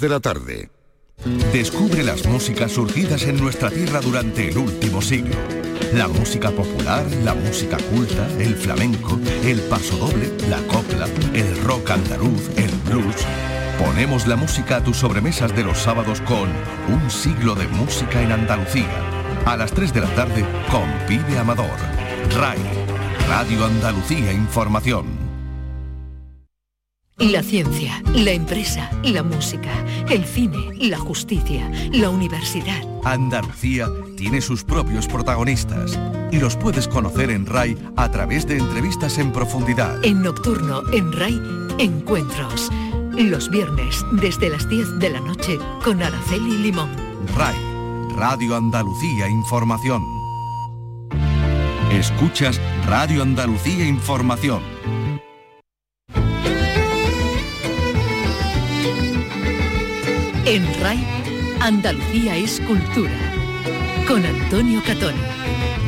de la tarde. Descubre las músicas surgidas en nuestra tierra durante el último siglo. La música popular, la música culta, el flamenco, el pasodoble, la copla, el rock andaluz, el blues. Ponemos la música a tus sobremesas de los sábados con Un siglo de música en Andalucía. A las 3 de la tarde con Pibe Amador. RAI, Radio Andalucía Información. La ciencia, la empresa, la música, el cine, la justicia, la universidad. Andalucía tiene sus propios protagonistas y los puedes conocer en RAI a través de entrevistas en profundidad. En Nocturno, en RAI, Encuentros. Los viernes desde las 10 de la noche con Araceli Limón. RAI, Radio Andalucía Información. Escuchas Radio Andalucía Información En RAI, Andalucía es cultura. Con Antonio Catón.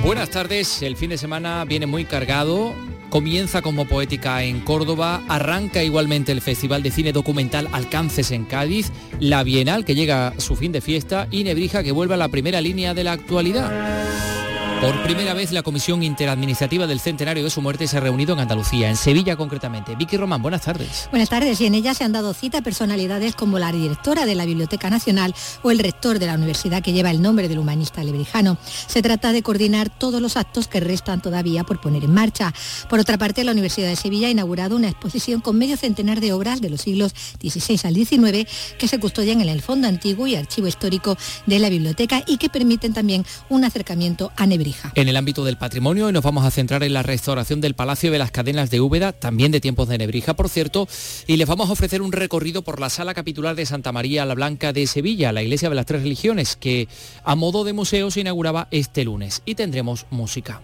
Buenas tardes, el fin de semana viene muy cargado. Comienza como poética en Córdoba, arranca igualmente el Festival de Cine Documental Alcances en Cádiz, la Bienal que llega a su fin de fiesta y Nebrija que vuelve a la primera línea de la actualidad. Por primera vez la Comisión Interadministrativa del Centenario de su muerte se ha reunido en Andalucía, en Sevilla concretamente. Vicky Román, buenas tardes. Buenas tardes y en ella se han dado cita personalidades como la directora de la Biblioteca Nacional o el rector de la universidad que lleva el nombre del humanista lebrijano. Se trata de coordinar todos los actos que restan todavía por poner en marcha. Por otra parte, la Universidad de Sevilla ha inaugurado una exposición con medio centenar de obras de los siglos XVI al XIX que se custodian en el Fondo Antiguo y Archivo Histórico de la Biblioteca y que permiten también un acercamiento a Nebrija. En el ámbito del patrimonio nos vamos a centrar en la restauración del Palacio de las Cadenas de Úbeda, también de tiempos de Nebrija, por cierto, y les vamos a ofrecer un recorrido por la sala capitular de Santa María la Blanca de Sevilla, la iglesia de las tres religiones, que a modo de museo se inauguraba este lunes. Y tendremos música.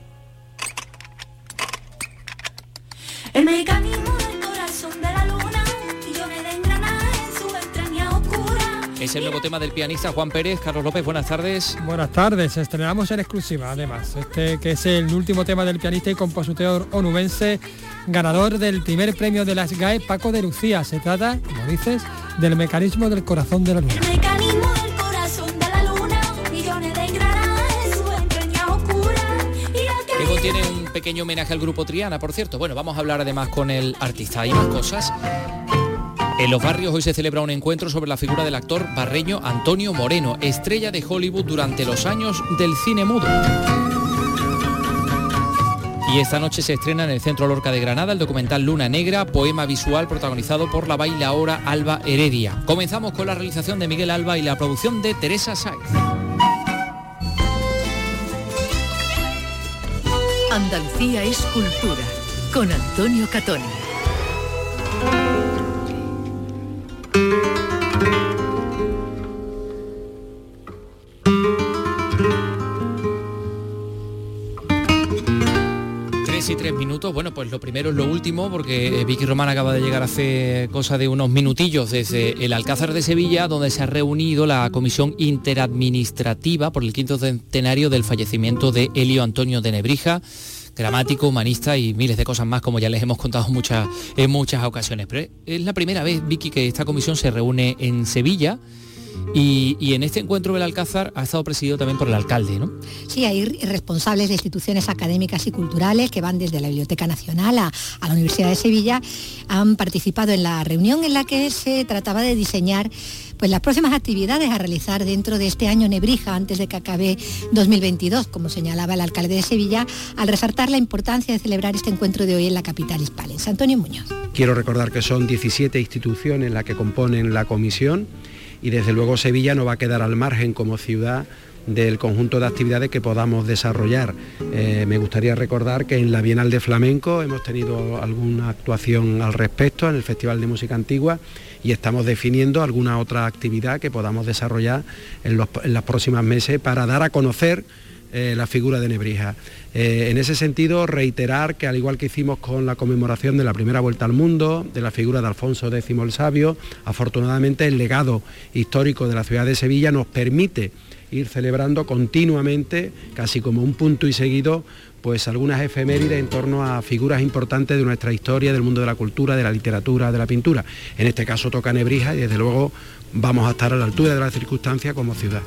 El mecanismo Es el nuevo tema del pianista Juan Pérez. Carlos López, buenas tardes. Buenas tardes, estrenamos en exclusiva además, este que es el último tema del pianista y compositor onubense, ganador del primer premio de las GAE, Paco de Lucía. Se trata, como dices, del mecanismo del corazón de la luna. El mecanismo del corazón de la luna, millones de engranajes en su extraña oscura. Y al que Que contiene un pequeño homenaje al grupo Triana, por cierto. Bueno, vamos a hablar además con el artista y más cosas. En los barrios hoy se celebra un encuentro sobre la figura del actor barreño Antonio Moreno, estrella de Hollywood durante los años del cine mudo. Y esta noche se estrena en el Centro Lorca de Granada el documental Luna Negra, poema visual protagonizado por la bailaora Alba Heredia. Comenzamos con la realización de Miguel Alba y la producción de Teresa Saiz. Andalucía es cultura. Con Antonio Catón. Y tres minutos. Bueno, pues lo primero es lo último, porque eh, Vicky Román acaba de llegar hace cosa de unos minutillos desde el Alcázar de Sevilla, donde se ha reunido la Comisión Interadministrativa por el quinto centenario del fallecimiento de Elio Antonio de Nebrija gramático, humanista y miles de cosas más, como ya les hemos contado en muchas ocasiones. Pero es la primera vez, Vicky, que esta comisión se reúne en Sevilla y, y en este encuentro del Alcázar ha estado presidido también por el alcalde, ¿no? Sí, hay responsables de instituciones académicas y culturales que van desde la Biblioteca Nacional a, a la Universidad de Sevilla, han participado en la reunión en la que se trataba de diseñar pues las próximas actividades a realizar dentro de este año Nebrija antes de que acabe 2022, como señalaba el alcalde de Sevilla, al resaltar la importancia de celebrar este encuentro de hoy en la capital hispalense. Antonio Muñoz. Quiero recordar que son 17 instituciones las que componen la comisión y desde luego Sevilla no va a quedar al margen como ciudad del conjunto de actividades que podamos desarrollar. Eh, me gustaría recordar que en la Bienal de Flamenco hemos tenido alguna actuación al respecto en el Festival de Música Antigua y estamos definiendo alguna otra actividad que podamos desarrollar en los, en los próximos meses para dar a conocer eh, la figura de Nebrija. Eh, en ese sentido, reiterar que al igual que hicimos con la conmemoración de la primera vuelta al mundo, de la figura de Alfonso X el Sabio, afortunadamente el legado histórico de la ciudad de Sevilla nos permite ir celebrando continuamente, casi como un punto y seguido, pues algunas efemérides en torno a figuras importantes de nuestra historia, del mundo de la cultura, de la literatura, de la pintura. En este caso toca Nebrija y desde luego vamos a estar a la altura de las circunstancias como ciudad.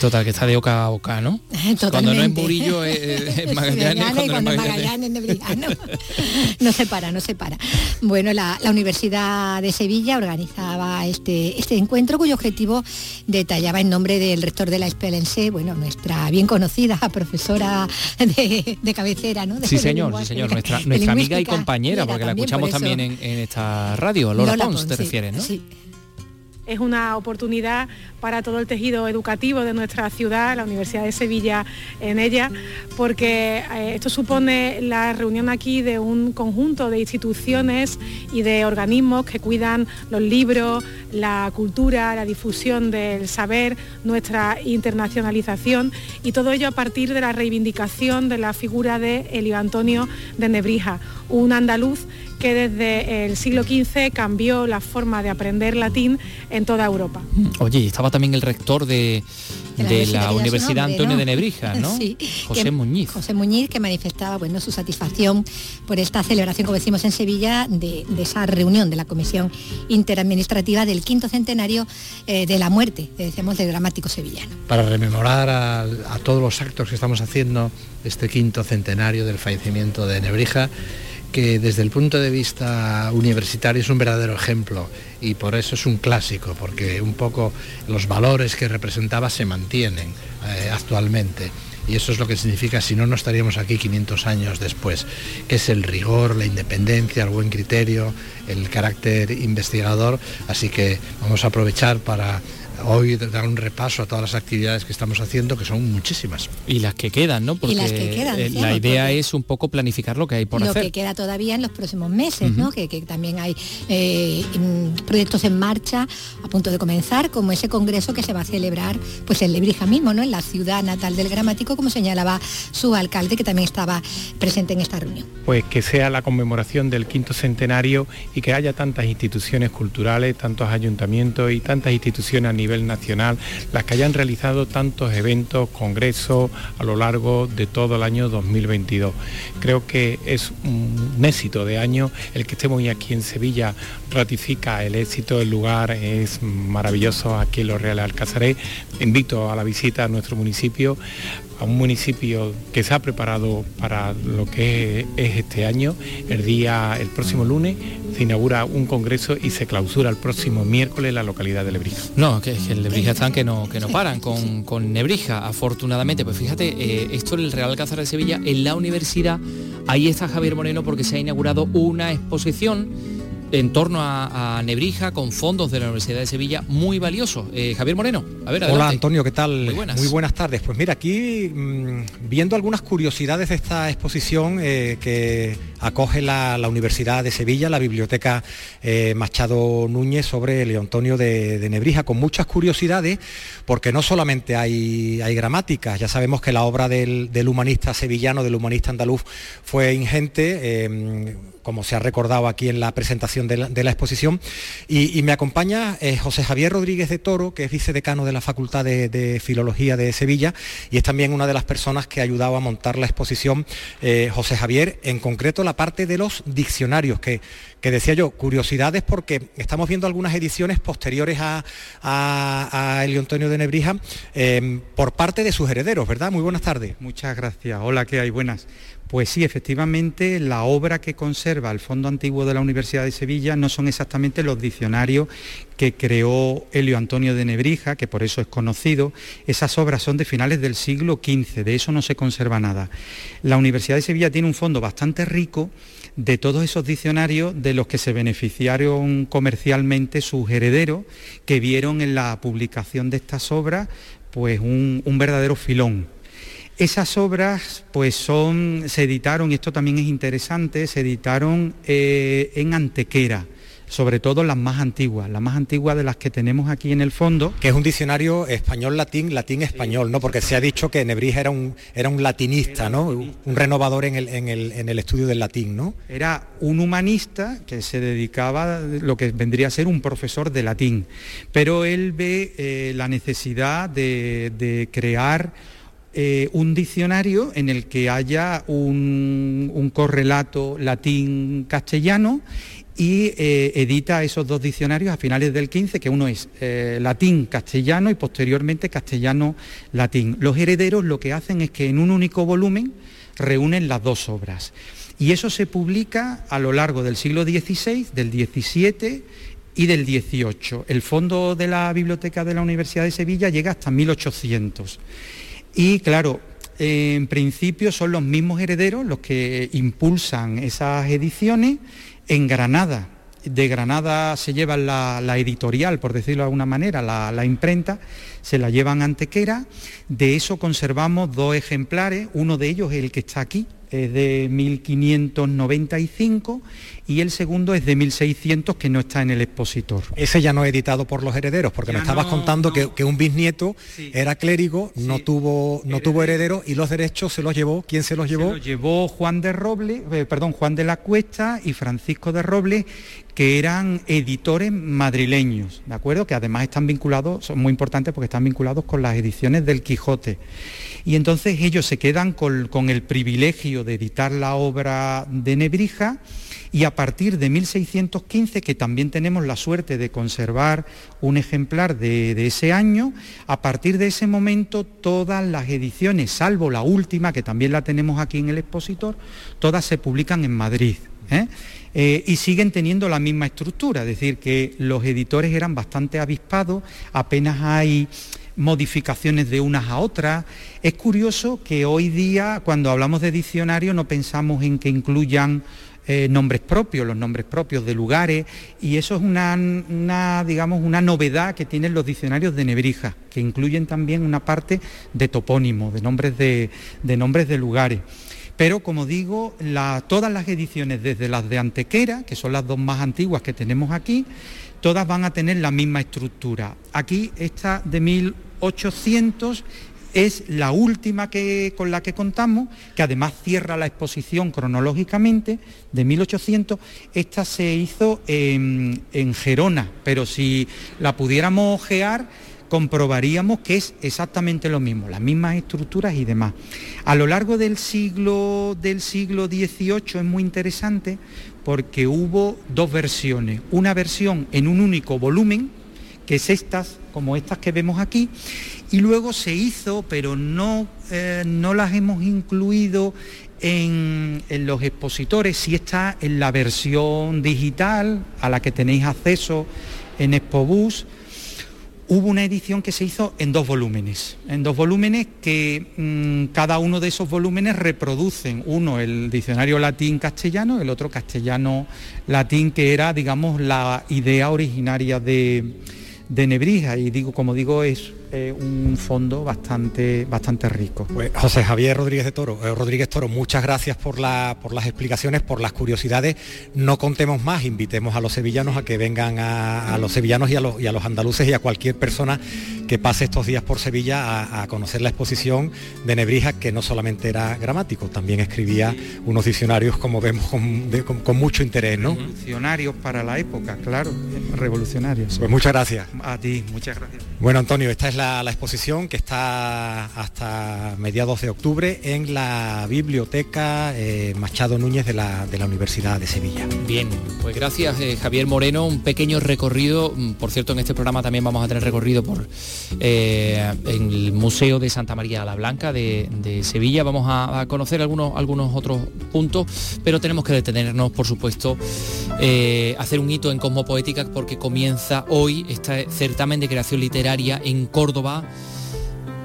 Total, que está de oca a oca, ¿no? Cuando no es Murillo, es, Magallanes. cuando, no es Magallanes, Magallanes no se para, no se para. Bueno, la, Universidad de Sevilla organizaba este, este encuentro cuyo objetivo detallaba en nombre del rector de la Espelense, bueno, nuestra bien conocida profesora de, cabecera, ¿no? sí, señor, sí, señor, nuestra, nuestra amiga y compañera, porque la escuchamos también en, esta radio, Lola, Pons, te refieres, ¿no? Sí es una oportunidad para todo el tejido educativo de nuestra ciudad, la Universidad de Sevilla en ella, porque eh, esto supone la reunión aquí de un conjunto de instituciones y de organismos que cuidan los libros, la cultura, la difusión del saber, nuestra internacionalización y todo ello a partir de la reivindicación de la figura de Elio Antonio de Nebrija, un andaluz que desde el siglo XV cambió la forma de aprender latín en toda Europa. Oye, estaba también el rector de, la, Universidad Antonio de Nebrija, ¿no? Sí, José Muñiz. José Muñiz, que manifestaba bueno, su satisfacción por esta celebración, como decimos en Sevilla, de, esa reunión de la Comisión Interadministrativa del quinto centenario eh, de la muerte, decimos, del dramático sevillano. Para rememorar a, a todos los actos que estamos haciendo este quinto centenario del fallecimiento de Nebrija, que desde el punto de vista universitario es un verdadero ejemplo y por eso es un clásico, porque un poco los valores que representaba se mantienen eh, actualmente. Y eso es lo que significa, si no, no estaríamos aquí 500 años después, que es el rigor, la independencia, el buen criterio, el carácter investigador. Así que vamos a aprovechar para hoy dar un repaso a todas las actividades que estamos haciendo, que son muchísimas. Y las que quedan, ¿no? Porque eh, la idea es un poco planificar lo que hay por lo hacer. Lo que queda todavía en los próximos meses, ¿no? Que, también hay eh, proyectos en marcha a punto de comenzar, como ese congreso que se va a celebrar pues en Lebrija mismo, ¿no? En la ciudad natal del gramático, como señalaba su alcalde, que también estaba presente en esta reunión. Pues que sea la conmemoración del quinto centenario y que haya tantas instituciones culturales, tantos ayuntamientos y tantas instituciones a nivel nacional, las que hayan realizado tantos eventos, congresos a lo largo de todo el año 2022. Creo que es un éxito de año el que estemos aquí en Sevilla, ratifica el éxito del lugar, es maravilloso aquí en Los Reales Alcázarés. Invito a la visita a nuestro municipio a un municipio que se ha preparado para lo que es este año. El día, el próximo lunes, se inaugura un congreso y se clausura el próximo miércoles la localidad de Lebrija. No, que, que en Lebrija están que no, que no paran con, con Nebrija, afortunadamente. Pues fíjate, eh, esto en el Real Alcázar de Sevilla, en la universidad, ahí está Javier Moreno porque se ha inaugurado una exposición en torno a, Nebrija con fondos de la Universidad de Sevilla muy valiosos. Eh, Javier Moreno, a ver, Hola Antonio, ¿qué tal? Muy buenas. tardes. Pues mira, aquí mm, viendo algunas curiosidades de esta exposición eh, que acoge la, Universidad de Sevilla, la Biblioteca eh, Machado Núñez sobre Leo Antonio de, Nebrija, con muchas curiosidades, porque no solamente hay, hay gramáticas, ya sabemos que la obra del, humanista sevillano, del humanista andaluz, fue ingente como se ha recordado aquí en la presentación de la, exposición. Y, me acompaña eh, José Javier Rodríguez de Toro, que es vicedecano de la Facultad de, Filología de Sevilla y es también una de las personas que ha ayudado a montar la exposición. Eh, José Javier, en concreto la parte de los diccionarios, que, que decía yo, curiosidades porque estamos viendo algunas ediciones posteriores a, a, Elio Antonio de Nebrija eh, por parte de sus herederos, ¿verdad? Muy buenas tardes. Muchas gracias. Hola, ¿qué hay? Buenas. Pues sí, efectivamente, la obra que conserva el Fondo Antiguo de la Universidad de Sevilla no son exactamente los diccionarios que creó Helio Antonio de Nebrija, que por eso es conocido. Esas obras son de finales del siglo XV, de eso no se conserva nada. La Universidad de Sevilla tiene un fondo bastante rico de todos esos diccionarios de los que se beneficiaron comercialmente sus herederos, que vieron en la publicación de estas obras pues un, un verdadero filón esas obras pues son, se editaron, y esto también es interesante, se editaron eh, en Antequera, sobre todo las más antiguas, las más antiguas de las que tenemos aquí en el fondo. Que es un diccionario español-latín, latín-español, ¿no? Porque se ha dicho que Nebrija era un, era un latinista, ¿no? Un renovador en el, estudio del latín, ¿no? Era un humanista que se dedicaba a lo que vendría a ser un profesor de latín, pero él ve eh, la necesidad de crear eh, un diccionario en el que haya un, correlato latín-castellano y eh, edita esos dos diccionarios a finales del 15, que uno es eh, latín-castellano y posteriormente castellano-latín. Los herederos lo que hacen es que en un único volumen reúnen las dos obras. Y eso se publica a lo largo del siglo XVI, del XVII y del XVIII. El fondo de la Biblioteca de la Universidad de Sevilla llega hasta 1800. Y claro, en principio son los mismos herederos los que impulsan esas ediciones en Granada, de Granada se lleva la, editorial, por decirlo de alguna manera, la, imprenta, se la llevan a Antequera, de eso conservamos dos ejemplares, uno de ellos es el que está aquí, es de 1595 y el segundo es de 1600 que no está en el expositor. Ese ya no editado por los herederos, porque me estabas contando que, un bisnieto era clérigo, no tuvo no tuvo heredero. y los derechos se los llevó, ¿quién se los llevó? Se los llevó Juan de Robles, eh, perdón, Juan de la Cuesta y Francisco de Robles, que eran editores madrileños, ¿de acuerdo? Que además están vinculados, son muy importantes porque están vinculados con las ediciones del Quijote. Y entonces ellos se quedan con, el privilegio de editar la obra de Nebrija y a partir de 1615, que también tenemos la suerte de conservar un ejemplar de, ese año, a partir de ese momento todas las ediciones, salvo la última, que también la tenemos aquí en el expositor, todas se publican en Madrid. ¿eh? Eh, y siguen teniendo la misma estructura, es decir, que los editores eran bastante avispados, apenas hay modificaciones de unas a otras. Es curioso que hoy día, cuando hablamos de diccionario, no pensamos en que incluyan eh, nombres propios, los nombres propios de lugares, y eso es una, digamos, una novedad que tienen los diccionarios de Nebrija, que incluyen también una parte de topónimo, de nombres de, nombres de lugares. Pero como digo, todas las ediciones, desde las de Antequera, que son las dos más antiguas que tenemos aquí, todas van a tener la misma estructura. Aquí esta de 1800 es la última que, con la que contamos, que además cierra la exposición cronológicamente de 1800. Esta se hizo en, Gerona, pero si la pudiéramos ojear, comprobaríamos que es exactamente lo mismo, las mismas estructuras y demás. A lo largo del siglo, del siglo XVIII es muy interesante porque hubo dos versiones. Una versión en un único volumen, que es estas, como estas que vemos aquí, y luego se hizo, pero no, eh, no las hemos incluido en, los expositores, sí está en la versión digital a la que tenéis acceso en Expobús. Hubo una edición que se hizo en dos volúmenes, en dos volúmenes que mm, cada uno de esos volúmenes reproducen, uno el diccionario latín-castellano, el otro castellano-latín, que era, digamos, la idea originaria de, de Nebrija y digo, como digo, es eh, un fondo bastante, bastante rico. Pues, José Javier Rodríguez de Toro, eh, Rodríguez Toro, muchas gracias por, la, por las explicaciones, por las curiosidades. No contemos más, invitemos a los sevillanos a que vengan a, los sevillanos y a los, y a los, andaluces y a cualquier persona que pase estos días por Sevilla a, conocer la exposición de Nebrija, que no solamente era gramático, también escribía unos diccionarios, como vemos, con, mucho interés, ¿no? Diccionarios para la época, claro, revolucionarios. Pues muchas gracias. A ti, muchas gracias. Bueno, Antonio, esta es la, exposición que está hasta mediados de octubre en la biblioteca eh, Machado Núñez de la, Universidad de Sevilla. Bien, pues gracias eh, Javier Moreno, un pequeño recorrido, mm, por cierto en este programa también vamos a tener recorrido por eh, el Museo de Santa María la Blanca de, Sevilla, vamos a, conocer algunos, algunos otros puntos, pero tenemos que detenernos, por supuesto, hacer un hito en Cosmopoética porque comienza hoy este certamen de creación literaria en Córdoba Córdoba.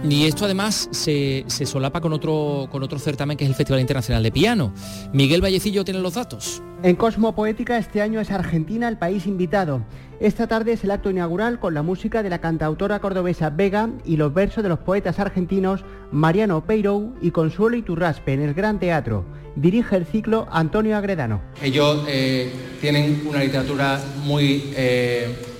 Y esto además se, solapa con otro, con otro certamen que es el Festival Internacional de Piano. Miguel Vallecillo tiene los datos. En Cosmo Poética este año es Argentina el país invitado. Esta tarde es el acto inaugural con la música de la cantautora cordobesa Vega y los versos de los poetas argentinos Mariano Peirou y Consuelo Iturraspe en el Gran Teatro. Dirige el ciclo Antonio Agredano. Ellos eh, tienen una literatura muy... Eh,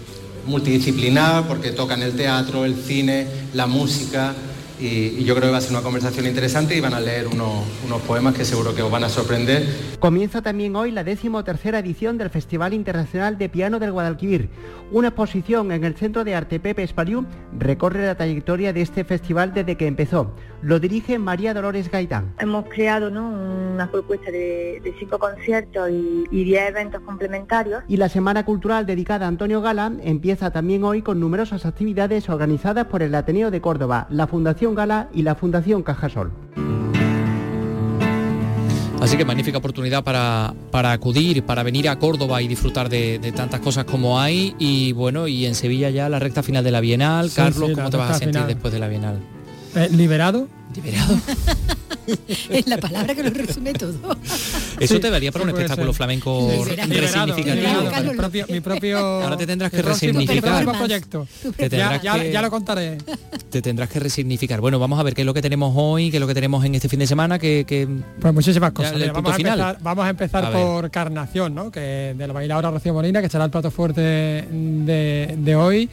multidisciplinar porque tocan el teatro, el cine, la música y, yo creo que va a ser una conversación interesante y van a leer unos, poemas que seguro que os van a sorprender. Comienza también hoy la decimotercera edición del Festival Internacional de Piano del Guadalquivir. Una exposición en el Centro de Arte Pepe Espaliú recorre la trayectoria de este festival desde que empezó. Lo dirige María Dolores Gaitán. Hemos creado una propuesta de, cinco conciertos y, y diez eventos complementarios. Y la Semana Cultural dedicada a Antonio Gala empieza también hoy con numerosas actividades organizadas por el Ateneo de Córdoba, la Fundación Gala y la Fundación Cajasol. Así que magnífica oportunidad para, para acudir, para venir a Córdoba y disfrutar de, tantas cosas como hay. Y bueno, y en Sevilla ya la recta final de la Bienal. Carlos, ¿cómo te vas a sentir después de la Bienal? Eh, ¿Liberado? Liberado. es la palabra que lo resume todo. Eso te daría para un espectáculo flamenco resignificativo. Mi propio, Ahora te tendrás que resignificar. proyecto. ya, lo contaré. Te tendrás que resignificar. Bueno, vamos a ver qué es lo que tenemos hoy, qué es lo que tenemos en este fin de semana, que... pues muchísimas cosas. vamos, a empezar, vamos, a empezar, por Carnación, ¿no? Que de la bailadora Rocío Molina, que será el plato fuerte de, de hoy.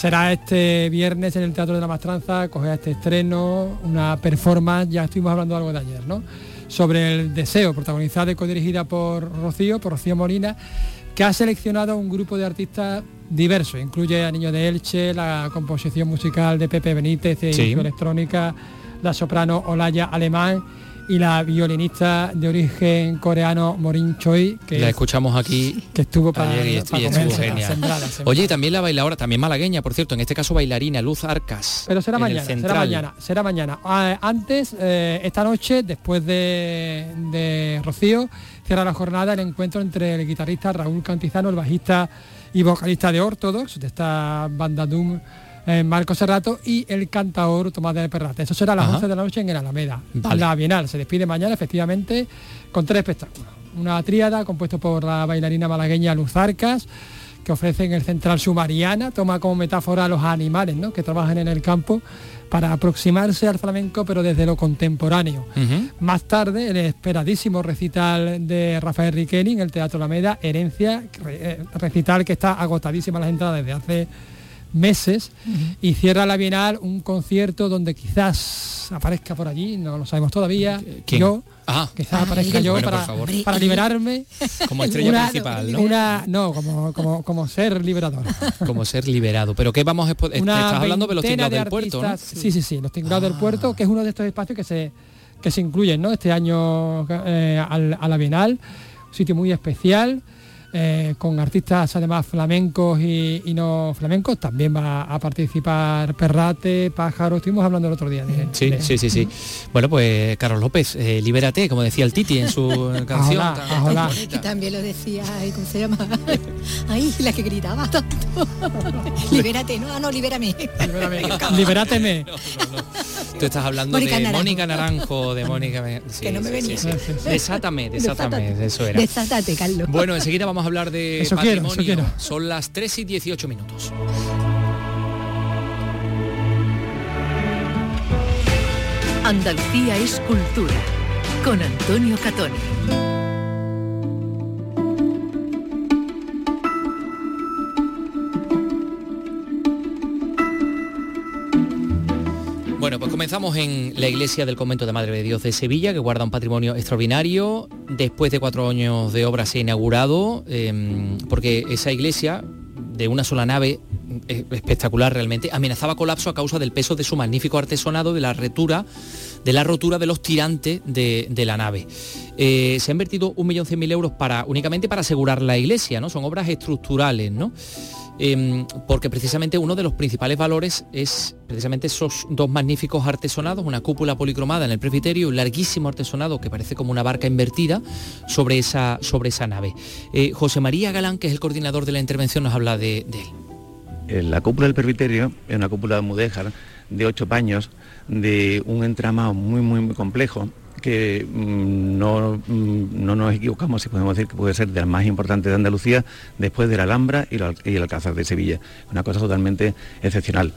Será este viernes en el Teatro de la Mastranza, coger este estreno, una performance, ya estuvimos hablando algo de ayer, ¿no? Sobre el deseo, protagonizada y codirigida por Rocío, por Rocío Molina, que ha seleccionado un grupo de artistas diversos. Incluye a Niño de Elche, la composición musical de Pepe Benítez, de electrónica, la soprano Olaya Alemán y la violinista de origen coreano Morin Choi que la escuchamos aquí que estuvo para, ayer y, oye también la bailadora también malagueña por cierto en este caso bailarina Luz Arcas pero será mañana será mañana será mañana. Ah, antes eh, esta noche después de, de Rocío cierra la jornada el encuentro entre el guitarrista Raúl Cantizano el bajista y vocalista de Ortodox de esta banda Doom eh, Marco Serrato y el cantaor Tomás de Perrate. Eso será a las 11 de la noche en el Alameda. La Bienal se despide mañana efectivamente con tres espectáculos. Una tríada compuesto por la bailarina malagueña Luz Arcas, que ofrece en el Central Sumariana, toma como metáfora a los animales ¿no? que trabajan en el campo para aproximarse al flamenco pero desde lo contemporáneo. Más tarde el esperadísimo recital de Rafael Riqueni en el Teatro Alameda, Herencia, eh, recital que está agotadísima las entradas desde hace meses y cierra la Bienal un concierto donde quizás aparezca por allí, no lo sabemos todavía, yo, ah. quizás ah, aparezca yo para, para, liberarme. Como estrella principal, ¿no? Una, no, como, como, como, ser liberador. Como ser liberado. Pero ¿qué vamos a Estás hablando de los tingrados del puerto, Sí, sí, sí, los tingrados del puerto, que es uno de estos espacios que se, que se incluyen ¿no? este año eh, a la Bienal, un sitio muy especial. Eh, con artistas además flamencos y, no flamencos. También va a participar Perrate, Pájaro, estuvimos hablando el otro día. sí, sí, sí, sí. Bueno, pues Carlos López, eh, libérate, como decía el Titi en su canción. Y también lo decía, ¿cómo se llama? Ay, la que gritaba tanto. libérate, no, no, libérame. Libérame. Tú estás hablando de Mónica Naranjo, de Mónica... que no me venía. desátame, desátame, eso era. Desátate, Carlos. Bueno, enseguida vamos a hablar de patrimonio. Son las 3 y 18 minutos. Andalucía es cultura, con Antonio Catoni. Bueno, pues comenzamos en la iglesia del convento de Madre de Dios de Sevilla, que guarda un patrimonio extraordinario. Después de cuatro años de obra se ha inaugurado, em, porque esa iglesia de una sola nave, espectacular realmente, amenazaba colapso a causa del peso de su magnífico artesonado, de la retura, de la rotura de los tirantes de, la nave. Eh, se han invertido 1.100.000 euros para, únicamente para asegurar la iglesia, ¿no? Son obras estructurales, ¿no? Em, porque precisamente uno de los principales valores es precisamente esos dos magníficos artesonados, una cúpula policromada en el presbiterio un larguísimo artesonado que parece como una barca invertida sobre esa, sobre esa nave. Eh, José María Galán, que es el coordinador de la intervención, nos habla de, él. La cúpula del presbiterio es una cúpula de mudéjar de ocho paños, de un entramado muy, muy, muy complejo, que mm, no, mm, no, nos equivocamos si podemos decir que puede ser de las más importantes de Andalucía después de la Alhambra y, el Alcázar de Sevilla. Una cosa totalmente excepcional.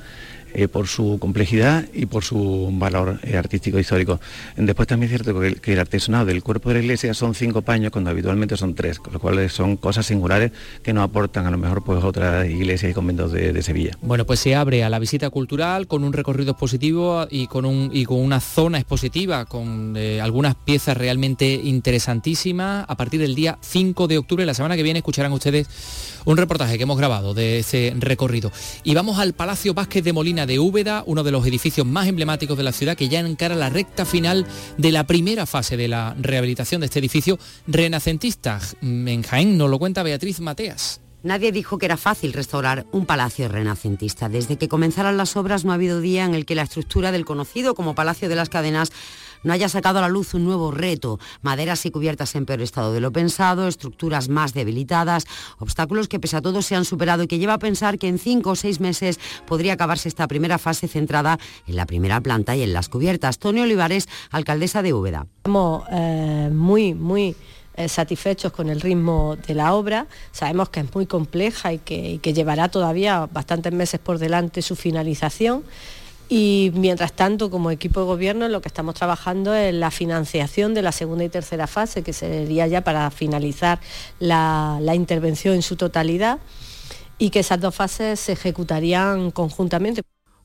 Eh, por su complejidad y por su valor eh, artístico histórico. Después también es cierto que el, artesonado del cuerpo de la iglesia son cinco paños cuando habitualmente son tres, con lo cual son cosas singulares que nos aportan a lo mejor pues otras iglesias y conventos de, Sevilla. Bueno, pues se abre a la visita cultural con un recorrido expositivo y con, un, y con una zona expositiva con eh, algunas piezas realmente interesantísimas. A partir del día 5 de octubre, la semana que viene, escucharán ustedes un reportaje que hemos grabado de ese recorrido. Y vamos al Palacio Vázquez de Molina De Úbeda, uno de los edificios más emblemáticos de la ciudad que ya encara la recta final de la primera fase de la rehabilitación de este edificio renacentista. En Jaén nos lo cuenta Beatriz Mateas. Nadie dijo que era fácil restaurar un palacio renacentista. Desde que comenzaron las obras no ha habido día en el que la estructura del conocido como Palacio de las Cadenas no haya sacado a la luz un nuevo reto, maderas y cubiertas en peor estado de lo pensado, estructuras más debilitadas, obstáculos que pese a todo se han superado y que lleva a pensar que en cinco o seis meses podría acabarse esta primera fase centrada en la primera planta y en las cubiertas. Tony Olivares, alcaldesa de Úbeda. Estamos eh, muy, muy eh, satisfechos con el ritmo de la obra. Sabemos que es muy compleja y que, llevará todavía bastantes meses por delante su finalización. Y mientras tanto, como equipo de gobierno, lo que estamos trabajando es la financiación de la segunda y tercera fase, que sería ya para finalizar la intervención en su totalidad y que esas dos fases se ejecutarían conjuntamente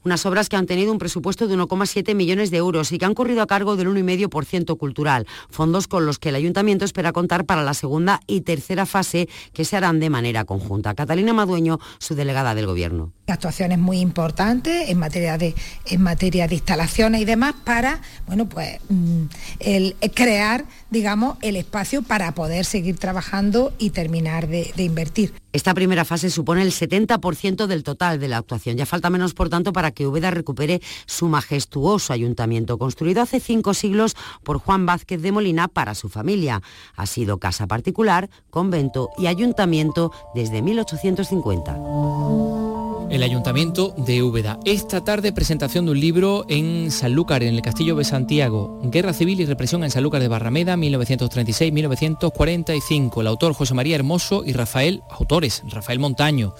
unas obras que han tenido un presupuesto de 1,7 millones de euros y que han corrido a cargo del 1,5% cultural, fondos con los que el ayuntamiento espera contar para la segunda y tercera fase que se harán de manera conjunta. Catalina Madueño, su delegada del Gobierno. Actuaciones muy importantes en materia de, en materia de instalaciones y demás para bueno, pues, mm, el, crear digamos, el espacio para poder seguir trabajando y terminar de invertir. Esta primera fase supone el 70% del total de la actuación. Ya falta menos, por tanto, para que Úbeda recupere su majestuoso ayuntamiento, construido hace cinco siglos por Juan Vázquez de Molina para su familia. Ha sido casa particular, convento y ayuntamiento desde 1850 el Ayuntamiento de Úbeda. Esta tarde presentación de un libro en Sanlúcar, en el Castillo de Santiago, Guerra Civil y Represión en Sanlúcar de Barrameda, 1936-1945. El autor José María Hermoso y Rafael, autores, Rafael Montaño.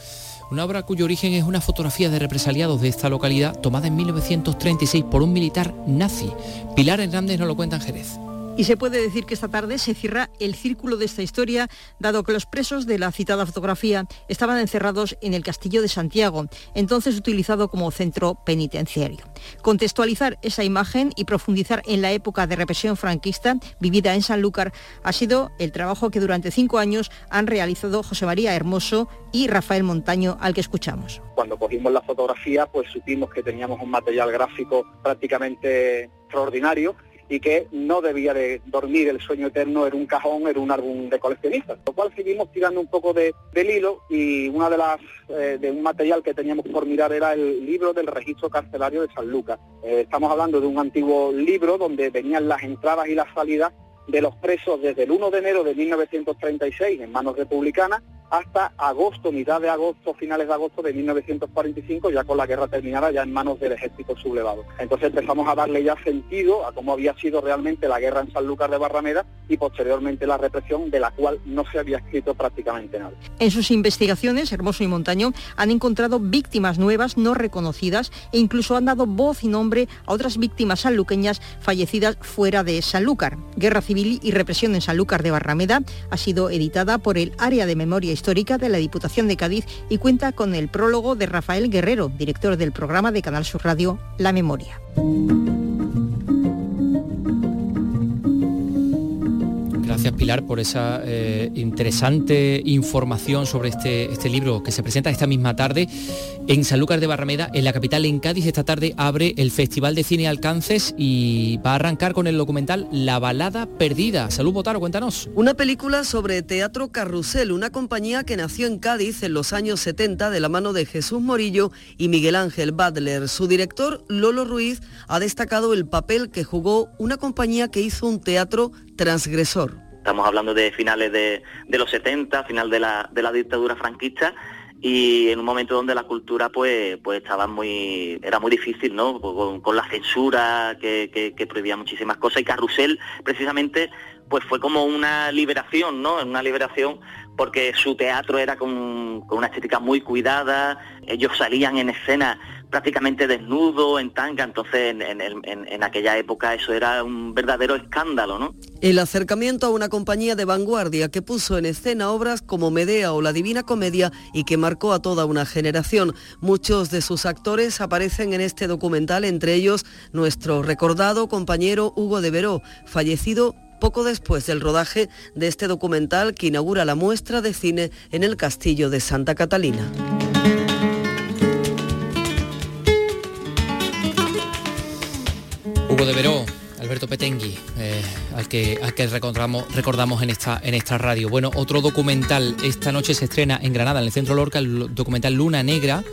Una obra cuyo origen es una fotografía de represaliados de esta localidad tomada en 1936 por un militar nazi. Pilar Hernández nos lo cuenta en Jerez. Y se puede decir que esta tarde se cierra el círculo de esta historia, dado que los presos de la citada fotografía estaban encerrados en el Castillo de Santiago, entonces utilizado como centro penitenciario. Contextualizar esa imagen y profundizar en la época de represión franquista vivida en Sanlúcar ha sido el trabajo que durante cinco años han realizado José María Hermoso y Rafael Montaño, al que escuchamos. Cuando cogimos la fotografía, pues supimos que teníamos un material gráfico prácticamente extraordinario y que no debía de dormir el sueño eterno en un cajón, en un álbum de coleccionistas. Lo cual seguimos tirando un poco de, del hilo y una de las eh, de un material que teníamos por mirar era el libro del registro carcelario de San Lucas. Eh, estamos hablando de un antiguo libro donde venían las entradas y las salidas de los presos desde el 1 de enero de 1936 en manos republicanas hasta agosto, mitad de agosto, finales de agosto de 1945, ya con la guerra terminada, ya en manos del ejército sublevado. Entonces empezamos a darle ya sentido a cómo había sido realmente la guerra en Sanlúcar de Barrameda y posteriormente la represión, de la cual no se había escrito prácticamente nada. En sus investigaciones, Hermoso y Montaño han encontrado víctimas nuevas no reconocidas e incluso han dado voz y nombre a otras víctimas sanluqueñas fallecidas fuera de Sanlúcar. Guerra Civil y Represión en Sanlúcar de Barrameda ha sido editada por el Área de Memoria Histórica de la Diputación de Cádiz y cuenta con el prólogo de Rafael Guerrero, director del programa de Canal Sur Radio La Memoria. Gracias Pilar por esa eh, interesante información sobre este, este libro que se presenta esta misma tarde en Sanlúcar de Barrameda, en la capital, en Cádiz. Esta tarde abre el Festival de Cine Alcances y va a arrancar con el documental La balada perdida. Salud Botaro, cuéntanos. Una película sobre Teatro Carrusel, una compañía que nació en Cádiz en los años 70 de la mano de Jesús Morillo y Miguel Ángel Badler. Su director, Lolo Ruiz, ha destacado el papel que jugó una compañía que hizo un teatro transgresor. Estamos hablando de finales de, los 70, final de la, dictadura franquista y en un momento donde la cultura pues pues estaba muy era muy difícil no con, la censura que, que, prohibía muchísimas cosas y Carrusel precisamente pues fue como una liberación no una liberación porque su teatro era con, una estética muy cuidada ellos salían en escena prácticamente desnudo, en tanga, entonces en, aquella época eso era un verdadero escándalo, ¿no? El acercamiento a una compañía de vanguardia que puso en escena obras como Medea o La Divina Comedia y que marcó a toda una generación. Muchos de sus actores aparecen en este documental, entre ellos nuestro recordado compañero Hugo de Veró, fallecido poco después del rodaje de este documental que inaugura la muestra de cine en el Castillo de Santa Catalina. Hugo de Veró, Alberto Petengui, eh, al que, al que recordamos, recordamos en, esta, en esta radio. Bueno, otro documental esta noche se estrena en Granada, en el Centro Lorca, el documental Luna Negra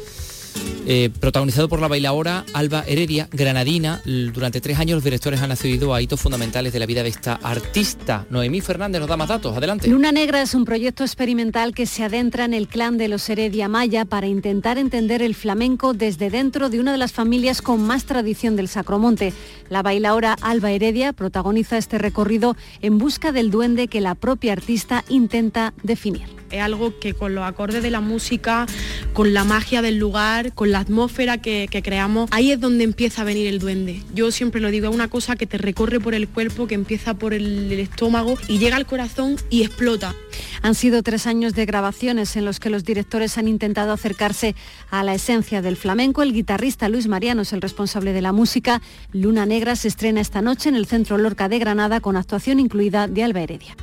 eh, protagonizado por la bailadora Alba Heredia, granadina. Durante tres años los directores han accedido a hitos fundamentales de la vida de esta artista. Noemí Fernández nos da más datos. Adelante. Luna Negra es un proyecto experimental que se adentra en el clan de los Heredia Maya para intentar entender el flamenco desde dentro de una de las familias con más tradición del Sacromonte. La bailadora Alba Heredia protagoniza este recorrido en busca del duende que la propia artista intenta definir es algo que con los acordes de la música, con la magia del lugar, con la atmósfera que, creamos, ahí es donde empieza a venir el duende. Yo siempre lo digo, es una cosa que te recorre por el cuerpo, que empieza por el, el estómago y llega al corazón y explota. Han sido tres años de grabaciones en los que los directores han intentado acercarse a la esencia del flamenco. El guitarrista Luis Mariano es el responsable de la música. Luna Negra se estrena esta noche en el Centro Lorca de Granada con actuación incluida de Alba Heredia.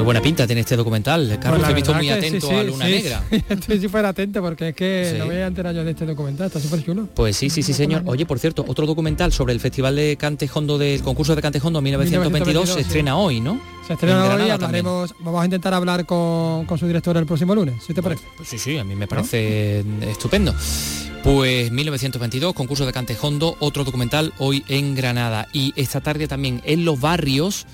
Muy buena pinta tiene este documental. Carlos, pues he visto muy atento a Luna Negra. Estoy súper atento porque es que no voy a enterar yo de este documental, está súper chulo. Pues sí, sí, sí, señor. Oye, por cierto, otro documental sobre el Festival de Cantejondo del concurso de Cantejondo 1922, se estrena hoy, ¿no? Se estrena hoy y hablaremos, vamos a intentar hablar con, su director el próximo lunes, si te parece. Pues sí, sí, a mí me parece estupendo. Pues 1922, concurso de Cantejondo, otro documental hoy en Granada. Y esta tarde también en los barrios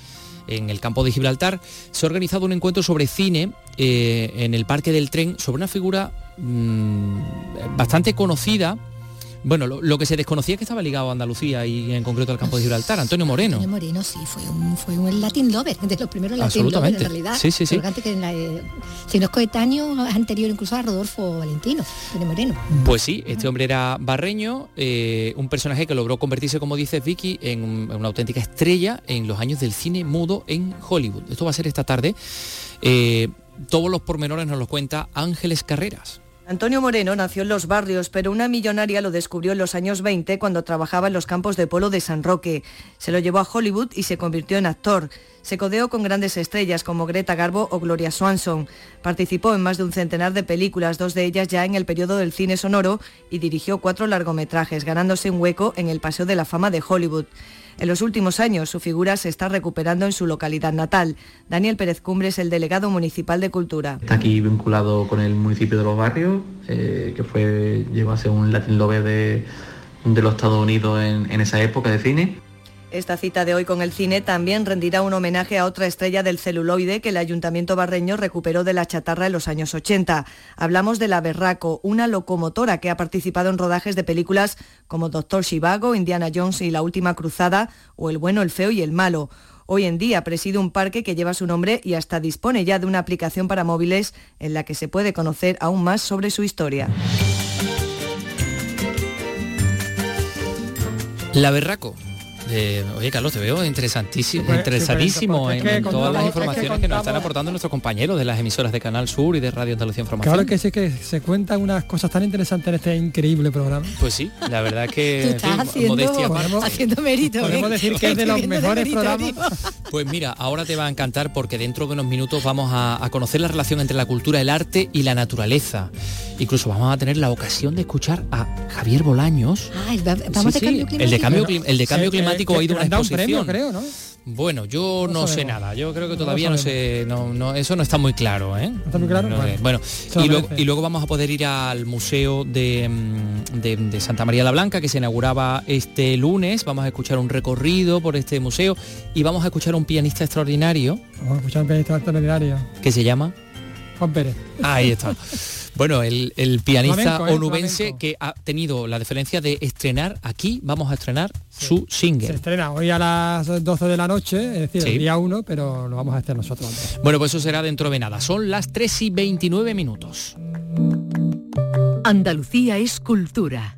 en el campo de Gibraltar, se ha organizado un encuentro sobre cine eh, en el Parque del Tren sobre una figura mm, bastante conocida bueno, lo, que se desconocía es que estaba ligado a Andalucía y en concreto al campo de Gibraltar, Antonio Moreno. Antonio Moreno, sí, fue un, fue un Latin lover, de los primeros Latin lover en realidad. Sí, sí, sí. Que eh, si no es coetáneo, es anterior incluso a Rodolfo Valentino, Antonio Moreno. Pues sí, este hombre era barreño, eh, un personaje que logró convertirse, como dices Vicky, en, una auténtica estrella en los años del cine mudo en Hollywood. Esto va a ser esta tarde. Eh, todos los pormenores nos los cuenta Ángeles Carreras. Antonio Moreno nació en los barrios, pero una millonaria lo descubrió en los años 20 cuando trabajaba en los campos de polo de San Roque. Se lo llevó a Hollywood y se convirtió en actor. Se codeó con grandes estrellas como Greta Garbo o Gloria Swanson. Participó en más de un centenar de películas, dos de ellas ya en el periodo del cine sonoro, y dirigió cuatro largometrajes, ganándose un hueco en el Paseo de la Fama de Hollywood. En los últimos años su figura se está recuperando en su localidad natal. Daniel Pérez Cumbres, el delegado municipal de Cultura. Está aquí vinculado con el municipio de Los Barrios, eh, que fue llegó a ser un Latin Love de, los Estados Unidos en esa época de cine. Esta cita de hoy con el cine también rendirá un homenaje a otra estrella del celuloide que el Ayuntamiento barreño recuperó de la chatarra en los años 80. Hablamos de la Berraco, una locomotora que ha participado en rodajes de películas como Doctor Shivago, Indiana Jones y La Última Cruzada o El bueno, el feo y el malo. Hoy en día preside un parque que lleva su nombre y hasta dispone ya de una aplicación para móviles en la que se puede conocer aún más sobre su historia. La Berraco, oye, Carlos, te veo interesantísimo, interesadísimo en, todas las informaciones que, nos están aportando nuestros compañeros de las emisoras de Canal Sur y de Radio Andalucía Información. Claro que sí, que se cuentan unas cosas tan interesantes en este increíble programa. Pues sí, la verdad es que estás haciendo, haciendo mérito. Podemos ¿eh? decir que es de los mejores programas. Pues mira, ahora te va a encantar porque dentro de unos minutos vamos a, a conocer la relación entre la cultura, el arte y la naturaleza. Incluso vamos a tener la ocasión de escuchar a Javier Bolaños. vamos de cambio El de cambio, el de cambio climático ha ido una exposición. creo, ¿no? Bueno, yo no, sé nada. Yo creo que todavía no, sé, no, eso no está muy claro, ¿eh? está muy claro. bueno, y luego, y luego, vamos a poder ir al museo de, mm, de, de, Santa María la Blanca que se inauguraba este lunes. Vamos a escuchar un recorrido por este museo y vamos a escuchar a un pianista extraordinario. Vamos a escuchar a un pianista extraordinario. ¿Qué se llama? Juan Pérez. Ahí está. Bueno, el, pianista ¿eh? onubense que ha tenido la diferencia de estrenar aquí, vamos a estrenar su single. Se estrena hoy a las 12 de la noche, es decir, el día 1, pero lo vamos a hacer nosotros antes. Bueno, pues eso será dentro de nada. Son las 3 y 29 minutos. Andalucía es cultura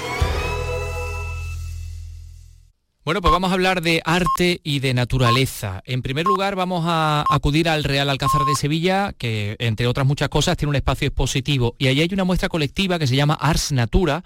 Bueno, pues vamos a hablar de arte y de naturaleza. En primer lugar, vamos a acudir al Real Alcázar de Sevilla, que entre otras muchas cosas tiene un espacio expositivo. Y allí hay una muestra colectiva que se llama Ars Natura,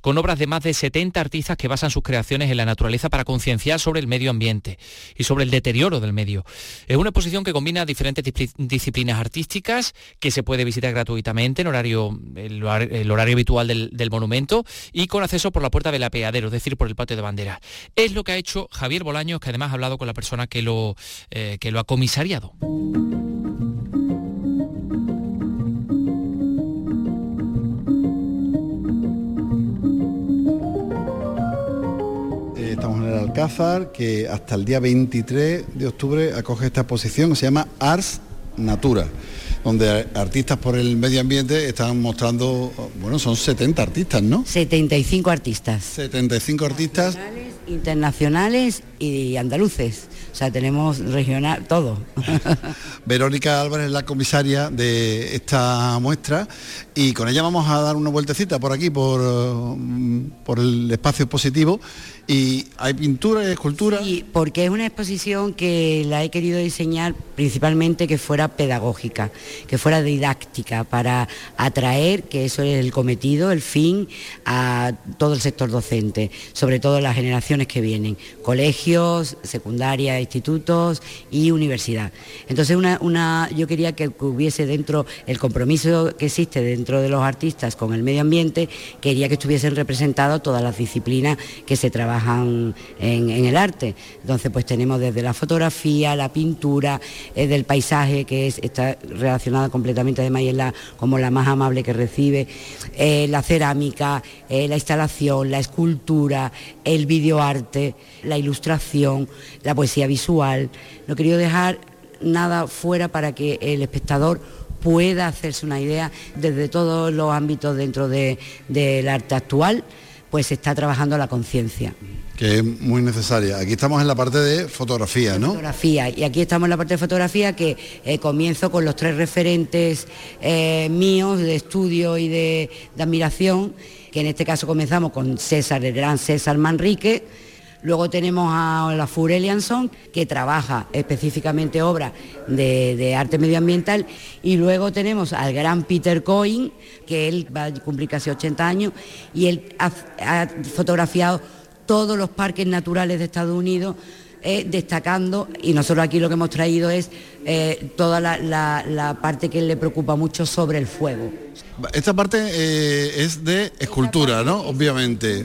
con obras de más de 70 artistas que basan sus creaciones en la naturaleza para concienciar sobre el medio ambiente y sobre el deterioro del medio. Es una exposición que combina diferentes disciplinas artísticas que se puede visitar gratuitamente en horario, el, horario habitual del, monumento y con acceso por la puerta del apeadero, es decir, por el patio de bandera. Lo que ha hecho Javier Bolaños, que además ha hablado con la persona que lo, eh, que lo ha comisariado. estamos en el Alcázar, que hasta el día 23 de octubre acoge esta exposición que se llama Ars Natura, donde artistas por el medio ambiente están mostrando, bueno, son 70 artistas, ¿no? 75 artistas. 75 artistas. Internacionales y andaluces. O sea, tenemos regional, todo. Verónica Álvarez es la comisaria de esta muestra y con ella vamos a dar una vueltecita por aquí, por, mm, por el espacio expositivo ¿Y hay pintura y escultura? Sí, porque es una exposición que la he querido diseñar principalmente que fuera pedagógica, que fuera didáctica, para atraer, que eso es el cometido, el fin, a todo el sector docente, sobre todo las generaciones que vienen, colegios, secundaria, institutos y universidad. Entonces una, yo quería que hubiese dentro el compromiso que existe dentro de los artistas con el medio ambiente, quería que estuviesen representadas todas las disciplinas que se trabajan en, el arte. Entonces, pues tenemos desde la fotografía, la pintura, eh, del paisaje, que es, está relacionada completamente además como la más amable que recibe, eh, la cerámica, eh, la instalación, la escultura, el videoarte, la ilustración, la poesía visual. No quería dejar nada fuera para que el espectador pueda hacerse una idea desde todos los ámbitos dentro del arte actual pues se está trabajando la conciencia. Que es muy necesaria. Aquí estamos en la parte de fotografía, ¿no? Fotografía. Y aquí estamos en la parte de fotografía que eh, comienzo con los tres referentes eh, míos de estudio y de, de admiración, que en este caso comenzamos con César, el gran César Manrique, Luego tenemos a la Furelianson, que trabaja específicamente obras de, arte medioambiental. Y luego tenemos al gran Peter Coyne, que él va a cumplir casi 80 años, y él ha, fotografiado todos los parques naturales de Estados Unidos, eh, destacando, y nosotros aquí lo que hemos traído es eh, toda la, parte que le preocupa mucho sobre el fuego. Esta parte eh, es de escultura, ¿no? Obviamente.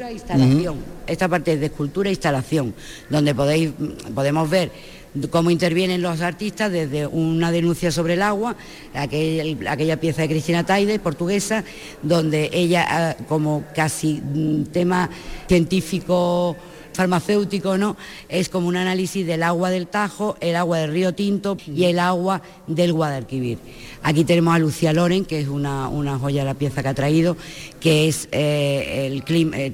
Esta parte es de escultura e instalación, donde podéis, podemos ver cómo intervienen los artistas desde una denuncia sobre el agua, aquella pieza de Cristina Taide, portuguesa, donde ella, ah, como casi mm, tema científico farmacéutico, ¿no? Es como un análisis del agua del Tajo, el agua del río Tinto y el agua del Guadalquivir. Aquí tenemos a Lucía Loren, que es una, joya de la pieza que ha traído, que es eh, el,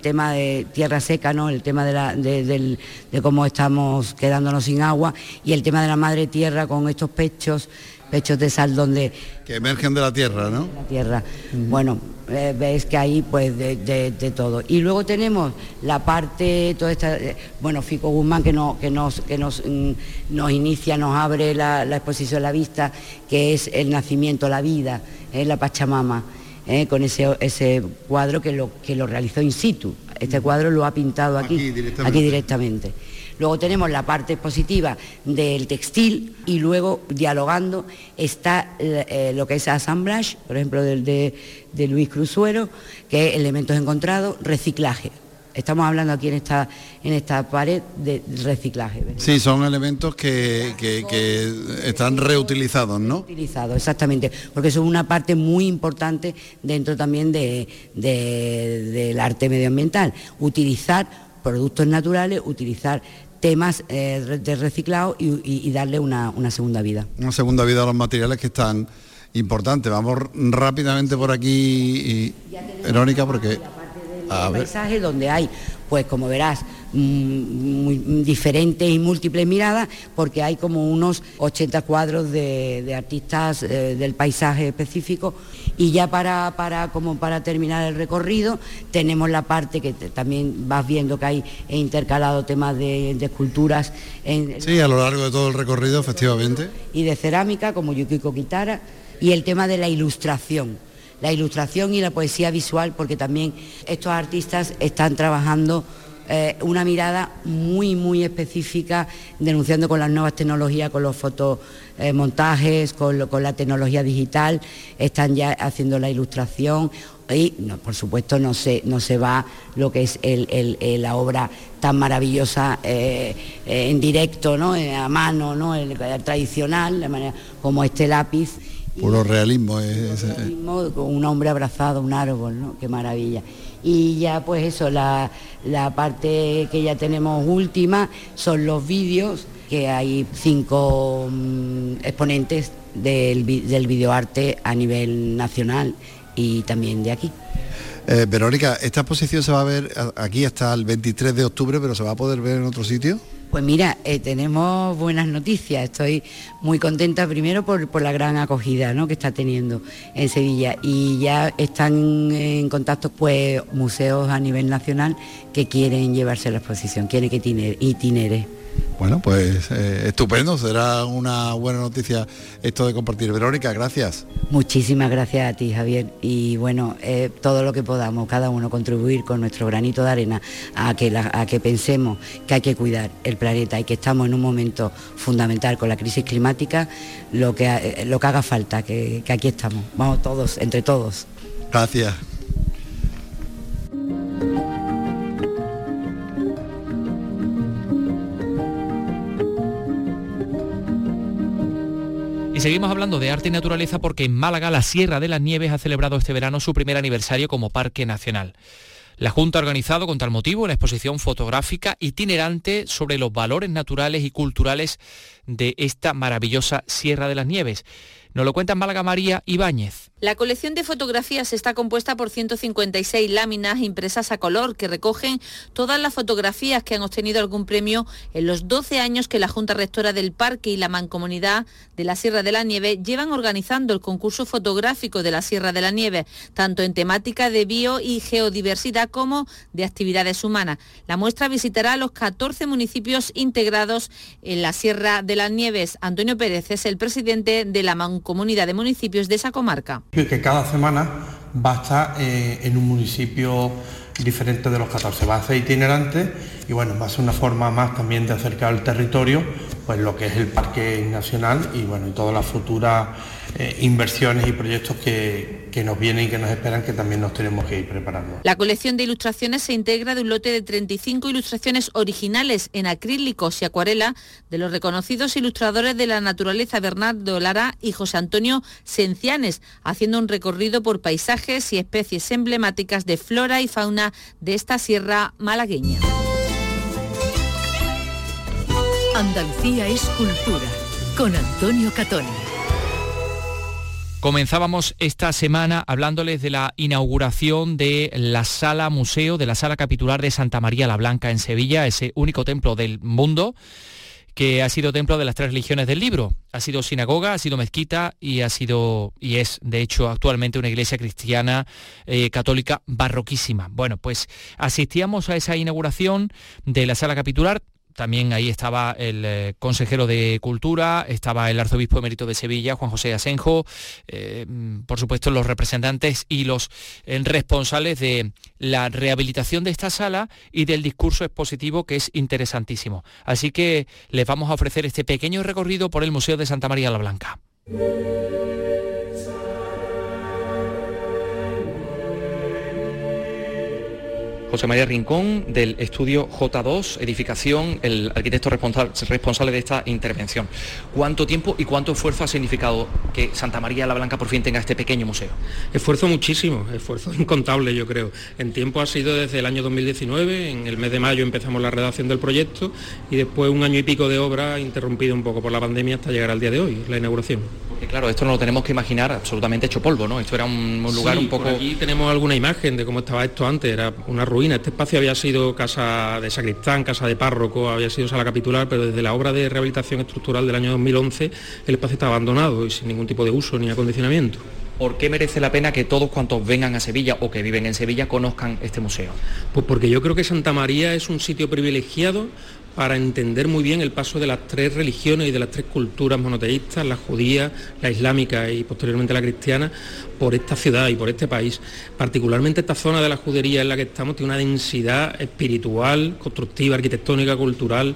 tema de tierra seca, ¿no? el tema de cómo estamos quedándonos sin agua y el tema de la madre tierra con estos pechos pechos de sal donde... Que emergen de la tierra, ¿no? la tierra. Bueno, eh, veis que ahí pues de, todo. Y luego tenemos la parte, toda esta, eh, bueno, Fico Guzmán que, no, que, nos, que nos, mm, nos inicia, nos abre la, exposición a la vista, que es el nacimiento, la vida, eh, la Pachamama. con ese, ese cuadro que lo, que lo realizó in situ. Este cuadro lo ha pintado aquí, aquí directamente. Luego tenemos la parte positiva del textil y luego dialogando está eh, lo que es assemblage, por ejemplo, del, de, Luis Cruzuero, que es elementos encontrados, reciclaje. Estamos hablando aquí en esta, en esta pared de reciclaje. Sí, son elementos que, están reutilizados, ¿no? Reutilizados, exactamente, porque son una parte muy importante dentro también del arte medioambiental. Utilizar productos naturales, utilizar temas eh, de reciclado y, darle una, segunda vida. Una segunda vida a los materiales que están importantes. Vamos rápidamente por aquí, Verónica, porque... Ver. paisaje donde hay, pues como verás, mm, muy diferentes y múltiples miradas, porque hay como unos 80 cuadros de, de artistas eh, del paisaje específico. Y ya para, para, como para terminar el recorrido, tenemos la parte que te- también vas viendo que hay intercalado temas de, de esculturas en, Sí, a lo largo de todo el recorrido, efectivamente. y de cerámica como Yukiko Kitara y el tema de la ilustración. La ilustración y la poesía visual porque también estos artistas están trabajando eh, una mirada muy, muy específica, denunciando con las nuevas tecnologías, con los fotomontajes, con, con la tecnología digital, están ya haciendo la ilustración y por supuesto no se, no se va lo que es la obra tan maravillosa eh, eh, en directo, ¿no? A mano, ¿no? tradicional, la manera, como este lápiz Puro realismo. es- con un hombre abrazado un árbol, ¿no? Qué maravilla. Y ya pues eso, la, la parte que ya tenemos última son los vídeos, que hay cinco mm, exponentes del, del videoarte a nivel nacional y también de aquí. Eh, Verónica, esta exposición se va a ver aquí hasta el 23 de octubre, pero se va a poder ver en otro sitio. Pues mira, eh, tenemos buenas noticias. Estoy muy contenta primero por, por la gran acogida ¿no? que está teniendo en Sevilla y ya están en contacto pues museos a nivel nacional que quieren llevarse la exposición, quieren que itinere. itinere. Bueno, pues eh, estupendo, será una buena noticia esto de compartir. Verónica, gracias. Muchísimas gracias a ti, Javier. Y bueno, eh, todo lo que podamos, cada uno contribuir con nuestro granito de arena a que, la- a que pensemos que hay que cuidar el planeta y que estamos en un momento fundamental con la crisis climática, lo que, eh, lo que haga falta, que, que aquí estamos. Vamos todos, entre todos. Gracias. Y seguimos hablando de arte y naturaleza porque en Málaga la Sierra de las Nieves ha celebrado este verano su primer aniversario como Parque Nacional. La Junta ha organizado con tal motivo la exposición fotográfica itinerante sobre los valores naturales y culturales de esta maravillosa Sierra de las Nieves. Nos lo cuenta en Málaga María Ibáñez. La colección de fotografías está compuesta por 156 láminas impresas a color que recogen todas las fotografías que han obtenido algún premio en los 12 años que la Junta Rectora del Parque y la Mancomunidad de la Sierra de la Nieve llevan organizando el concurso fotográfico de la Sierra de la Nieve, tanto en temática de bio y geodiversidad como de actividades humanas. La muestra visitará los 14 municipios integrados en la Sierra de las Nieves. Antonio Pérez es el presidente de la Mancomunidad de Municipios de esa comarca. Y que cada semana va a estar eh, en un municipio diferente de los 14. Va a ser itinerante y bueno, va a ser una forma más también de acercar al territorio pues lo que es el Parque Nacional y bueno, y todas las futuras eh, inversiones y proyectos que, que nos vienen y que nos esperan que también nos tenemos que ir preparando. La colección de ilustraciones se integra de un lote de 35 ilustraciones originales en acrílicos y acuarela de los reconocidos ilustradores de la naturaleza Bernardo Lara y José Antonio Sencianes, haciendo un recorrido por paisajes y especies emblemáticas de flora y fauna de esta sierra malagueña. Andalucía es cultura con Antonio Catoni. Comenzábamos esta semana hablándoles de la inauguración de la sala museo, de la sala capitular de Santa María la Blanca en Sevilla, ese único templo del mundo que ha sido templo de las tres religiones del libro. Ha sido sinagoga, ha sido mezquita y ha sido y es de hecho actualmente una iglesia cristiana eh, católica barroquísima. Bueno, pues asistíamos a esa inauguración de la sala capitular. También ahí estaba el eh, consejero de Cultura, estaba el arzobispo emérito de Sevilla, Juan José Asenjo, eh, mm, por supuesto los representantes y los eh, responsables de la rehabilitación de esta sala y del discurso expositivo que es interesantísimo. Así que les vamos a ofrecer este pequeño recorrido por el Museo de Santa María la Blanca. José María Rincón del estudio J2 Edificación, el arquitecto responsable de esta intervención. ¿Cuánto tiempo y cuánto esfuerzo ha significado que Santa María la Blanca por fin tenga este pequeño museo? Esfuerzo muchísimo, esfuerzo incontable yo creo. En tiempo ha sido desde el año 2019, en el mes de mayo empezamos la redacción del proyecto y después un año y pico de obra interrumpido un poco por la pandemia hasta llegar al día de hoy, la inauguración. Claro, esto no lo tenemos que imaginar absolutamente hecho polvo, ¿no? Esto era un, lugar un poco... aquí tenemos alguna imagen de cómo estaba esto antes, era una ruina. Este espacio había sido casa de sacristán, casa de párroco, había sido sala capitular, pero desde la obra de rehabilitación estructural del año 2011 el espacio estaba abandonado y sin ningún tipo de uso ni acondicionamiento. ¿Por qué merece la pena que todos cuantos vengan a Sevilla o que viven en Sevilla conozcan este museo? Pues porque yo creo que Santa María es un sitio privilegiado para entender muy bien el paso de las tres religiones y de las tres culturas monoteístas, la judía, la islámica y posteriormente la cristiana, por esta ciudad y por este país. Particularmente esta zona de la judería en la que estamos tiene una densidad espiritual, constructiva, arquitectónica, cultural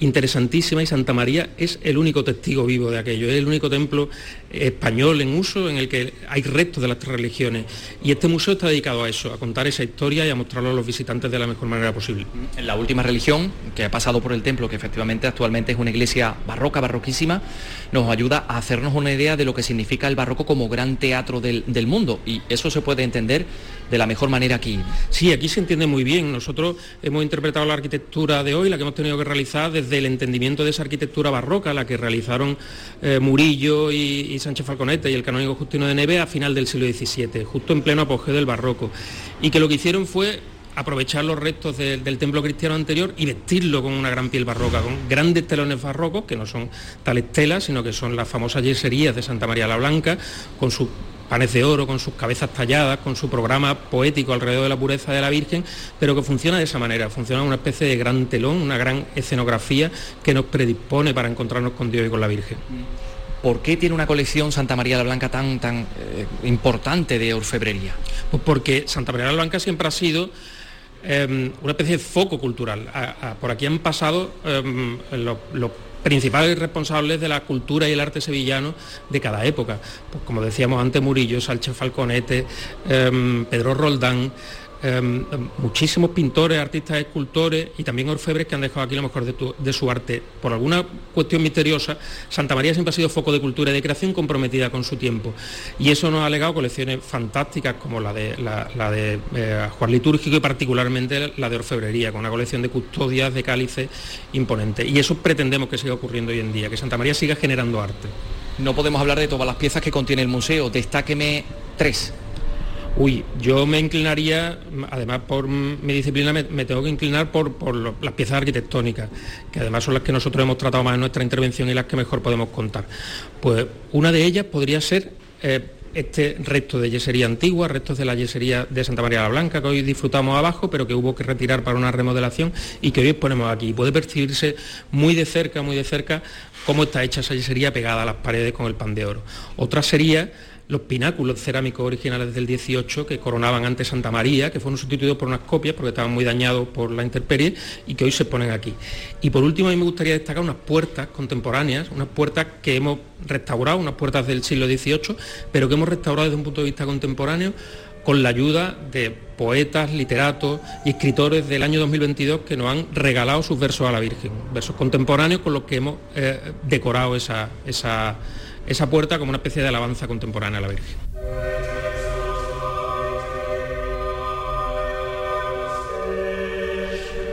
interesantísima y Santa María es el único testigo vivo de aquello, es el único templo español en uso en el que hay restos de las tres religiones. Y este museo está dedicado a eso, a contar esa historia y a mostrarlo a los visitantes de la mejor manera posible. La última religión que ha pasado por el templo, que efectivamente actualmente es una iglesia barroca, barroquísima, nos ayuda a hacernos una idea de lo que significa el barroco como gran teatro del, del mundo. Y eso se puede entender de la mejor manera aquí. Sí, aquí se entiende muy bien. Nosotros hemos interpretado la arquitectura de hoy, la que hemos tenido que realizar desde el entendimiento de esa arquitectura barroca, la que realizaron eh, Murillo y, Sánchez Falconete y el canónigo Justino de Neve a final del siglo XVII, justo en pleno apogeo del barroco. Y que lo que hicieron fue aprovechar los restos del templo cristiano anterior y vestirlo con una gran piel barroca, con grandes telones barrocos, que no son tales telas, sino que son las famosas yeserías de Santa María la Blanca, con su panes de oro, con sus cabezas talladas, con su programa poético alrededor de la pureza de la Virgen, pero que funciona de esa manera, funciona una especie de gran telón, una gran escenografía que nos predispone para encontrarnos con Dios y con la Virgen. ¿Por qué tiene una colección Santa María la Blanca tan, tan eh, importante de orfebrería? Pues porque Santa María la Blanca siempre ha sido em, una especie de foco cultural. por aquí han pasado em, los principales responsables de la cultura y el arte sevillano de cada época. Pues como decíamos antes, Murillo, Sánchez Falconete, em, Pedro Roldán, Em, muchísimos pintores, artistas, escultores y también orfebres que han dejado aquí lo mejor de, su arte. Por alguna cuestión misteriosa, Santa María siempre ha sido foco de cultura y de creación comprometida con su tiempo. Y eso nos ha legado colecciones fantásticas como la de, la, de eh, Juan Litúrgico y particularmente la de orfebrería, con una colección de custodias, de cálices imponentes. Y eso pretendemos que siga ocurriendo hoy en día, que Santa María siga generando arte. No podemos hablar de todas las piezas que contiene el museo, destáqueme tres. Uy, yo me inclinaría, además por mi disciplina me, tengo que inclinar por, las piezas arquitectónicas, que además son las que nosotros hemos tratado más en nuestra intervención y las que mejor podemos contar. Pues una de ellas podría ser eh, este resto de yesería antigua, restos de la yesería de Santa María la Blanca, que hoy disfrutamos abajo, pero que hubo que retirar para una remodelación y que hoy exponemos aquí. Puede percibirse muy de cerca, muy de cerca, cómo está hecha esa yesería pegada a las paredes con el pan de oro. Otra sería los pináculos cerámicos originales del 18 que coronaban antes Santa María, que fueron sustituidos por unas copias porque estaban muy dañados por la intemperie y que hoy se ponen aquí. Y por último a mí me gustaría destacar unas puertas contemporáneas, unas puertas que hemos restaurado, unas puertas del siglo XVIII, pero que hemos restaurado desde un punto de vista contemporáneo con la ayuda de poetas, literatos y escritores del año 2022 que nos han regalado sus versos a la Virgen, versos contemporáneos con los que hemos eh, decorado esa, esa esa puerta como una especie de alabanza contemporánea a la Virgen.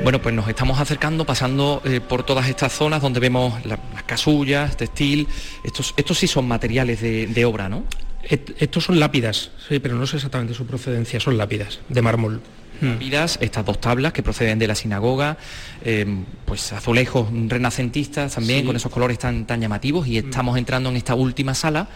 Bueno, pues nos estamos acercando, pasando eh, por todas estas zonas donde vemos las casullas, textil. Estos, estos sí son materiales de, obra, ¿no? Estos son lápidas, sí, pero no sé exactamente su procedencia, son lápidas de mármol. Lápidas, estas dos tablas que proceden de la sinagoga, em, pues azulejos renacentistas también con esos colores tan, tan llamativos y estamos entrando en esta última sala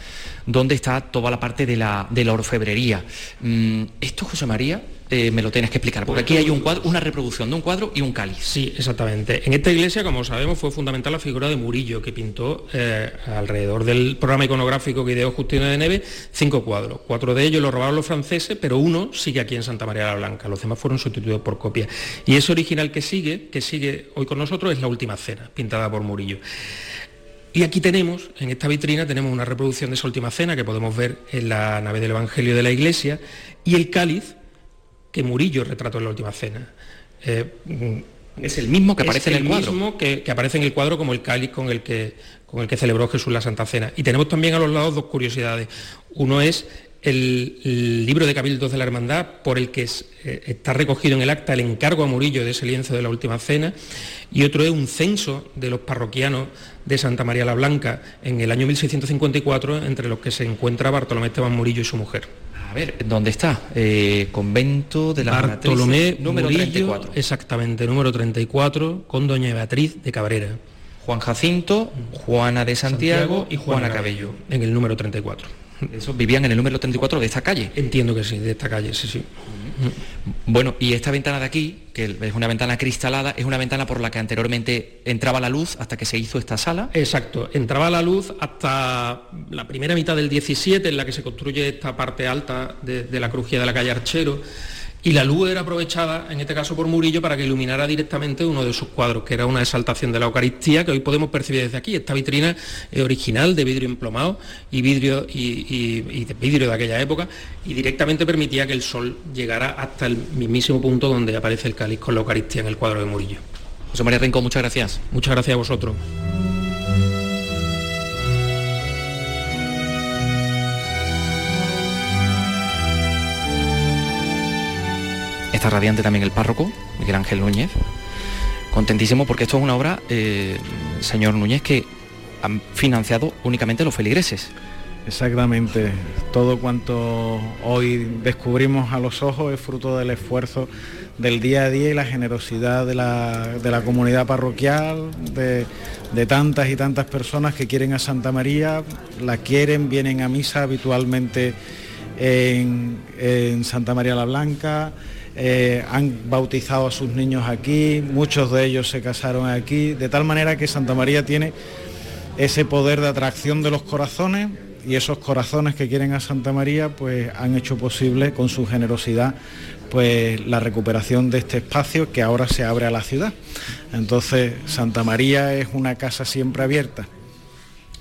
donde está toda la parte de la, de la orfebrería. Mm, esto, José María, eh, me lo tienes que explicar, porque aquí hay una reproducción de un cuadro y un cáliz. Sí, exactamente. En esta iglesia, como sabemos, fue fundamental la figura de Murillo, que pintó eh, alrededor del programa iconográfico que ideó Justino de Neve cinco cuadros. Cuatro de ellos los robaron los franceses, pero uno sigue aquí en Santa María la Blanca. Los demás fueron sustituidos por copias. Y ese original que sigue, que sigue hoy con nosotros, es la última cena, pintada por Murillo. Y aquí tenemos, en esta vitrina, tenemos una reproducción de esa última cena que podemos ver en la nave del Evangelio de la Iglesia y el cáliz que Murillo retrató en la última cena. Eh, es el mismo que aparece en el, cuadro. mismo que, aparece en el cuadro como el cáliz con el que con el que celebró Jesús la Santa Cena. Y tenemos también a los lados dos curiosidades. Uno es el, libro de Cabildos de la Hermandad, por el que eh, está recogido en el acta el encargo a Murillo de ese lienzo de la Última Cena, y otro es un censo de los parroquianos de Santa María la Blanca en el año 1654, entre los que se encuentra Bartolomé Esteban Murillo y su mujer. A ver, ¿dónde está? Eh, convento de la Bartolomé número 34. Exactamente, número 34, con doña Beatriz de Cabrera. Juan Jacinto, Juana de Santiago, y Juana, Cabello. En el número 34. ¿Esos vivían en el número 34 de esta calle? Entiendo que sí, de esta calle, sí, sí. Bueno, y esta ventana de aquí, que es una ventana cristalada, es una ventana por la que anteriormente entraba la luz hasta que se hizo esta sala. Exacto, entraba la luz hasta la primera mitad del 17, en la que se construye esta parte alta de, la crujía de la calle Archero y la luz era aprovechada, en este caso por Murillo, para que iluminara directamente uno de sus cuadros, que era una exaltación de la Eucaristía, que hoy podemos percibir desde aquí. Esta vitrina es original, de vidrio emplomado y vidrio, y, de vidrio de aquella época, y directamente permitía que el sol llegara hasta el mismísimo punto donde aparece el cáliz con la Eucaristía en el cuadro de Murillo. José María Rincón, muchas gracias. Muchas gracias a vosotros. Está radiante también el párroco, Miguel Ángel Núñez. Contentísimo porque esto es una obra, eh, señor Núñez, que han financiado únicamente los feligreses. Exactamente. Todo cuanto hoy descubrimos a los ojos es fruto del esfuerzo del día a día y la generosidad de la, comunidad parroquial, de, tantas y tantas personas que quieren a Santa María, la quieren, vienen a misa habitualmente en, en Santa María la Blanca, eh, han bautizado a sus niños aquí, muchos de ellos se casaron aquí, de tal manera que Santa María tiene ese poder de atracción de los corazones y esos corazones que quieren a Santa María pues han hecho posible con su generosidad pues la recuperación de este espacio que ahora se abre a la ciudad. Entonces Santa María es una casa siempre abierta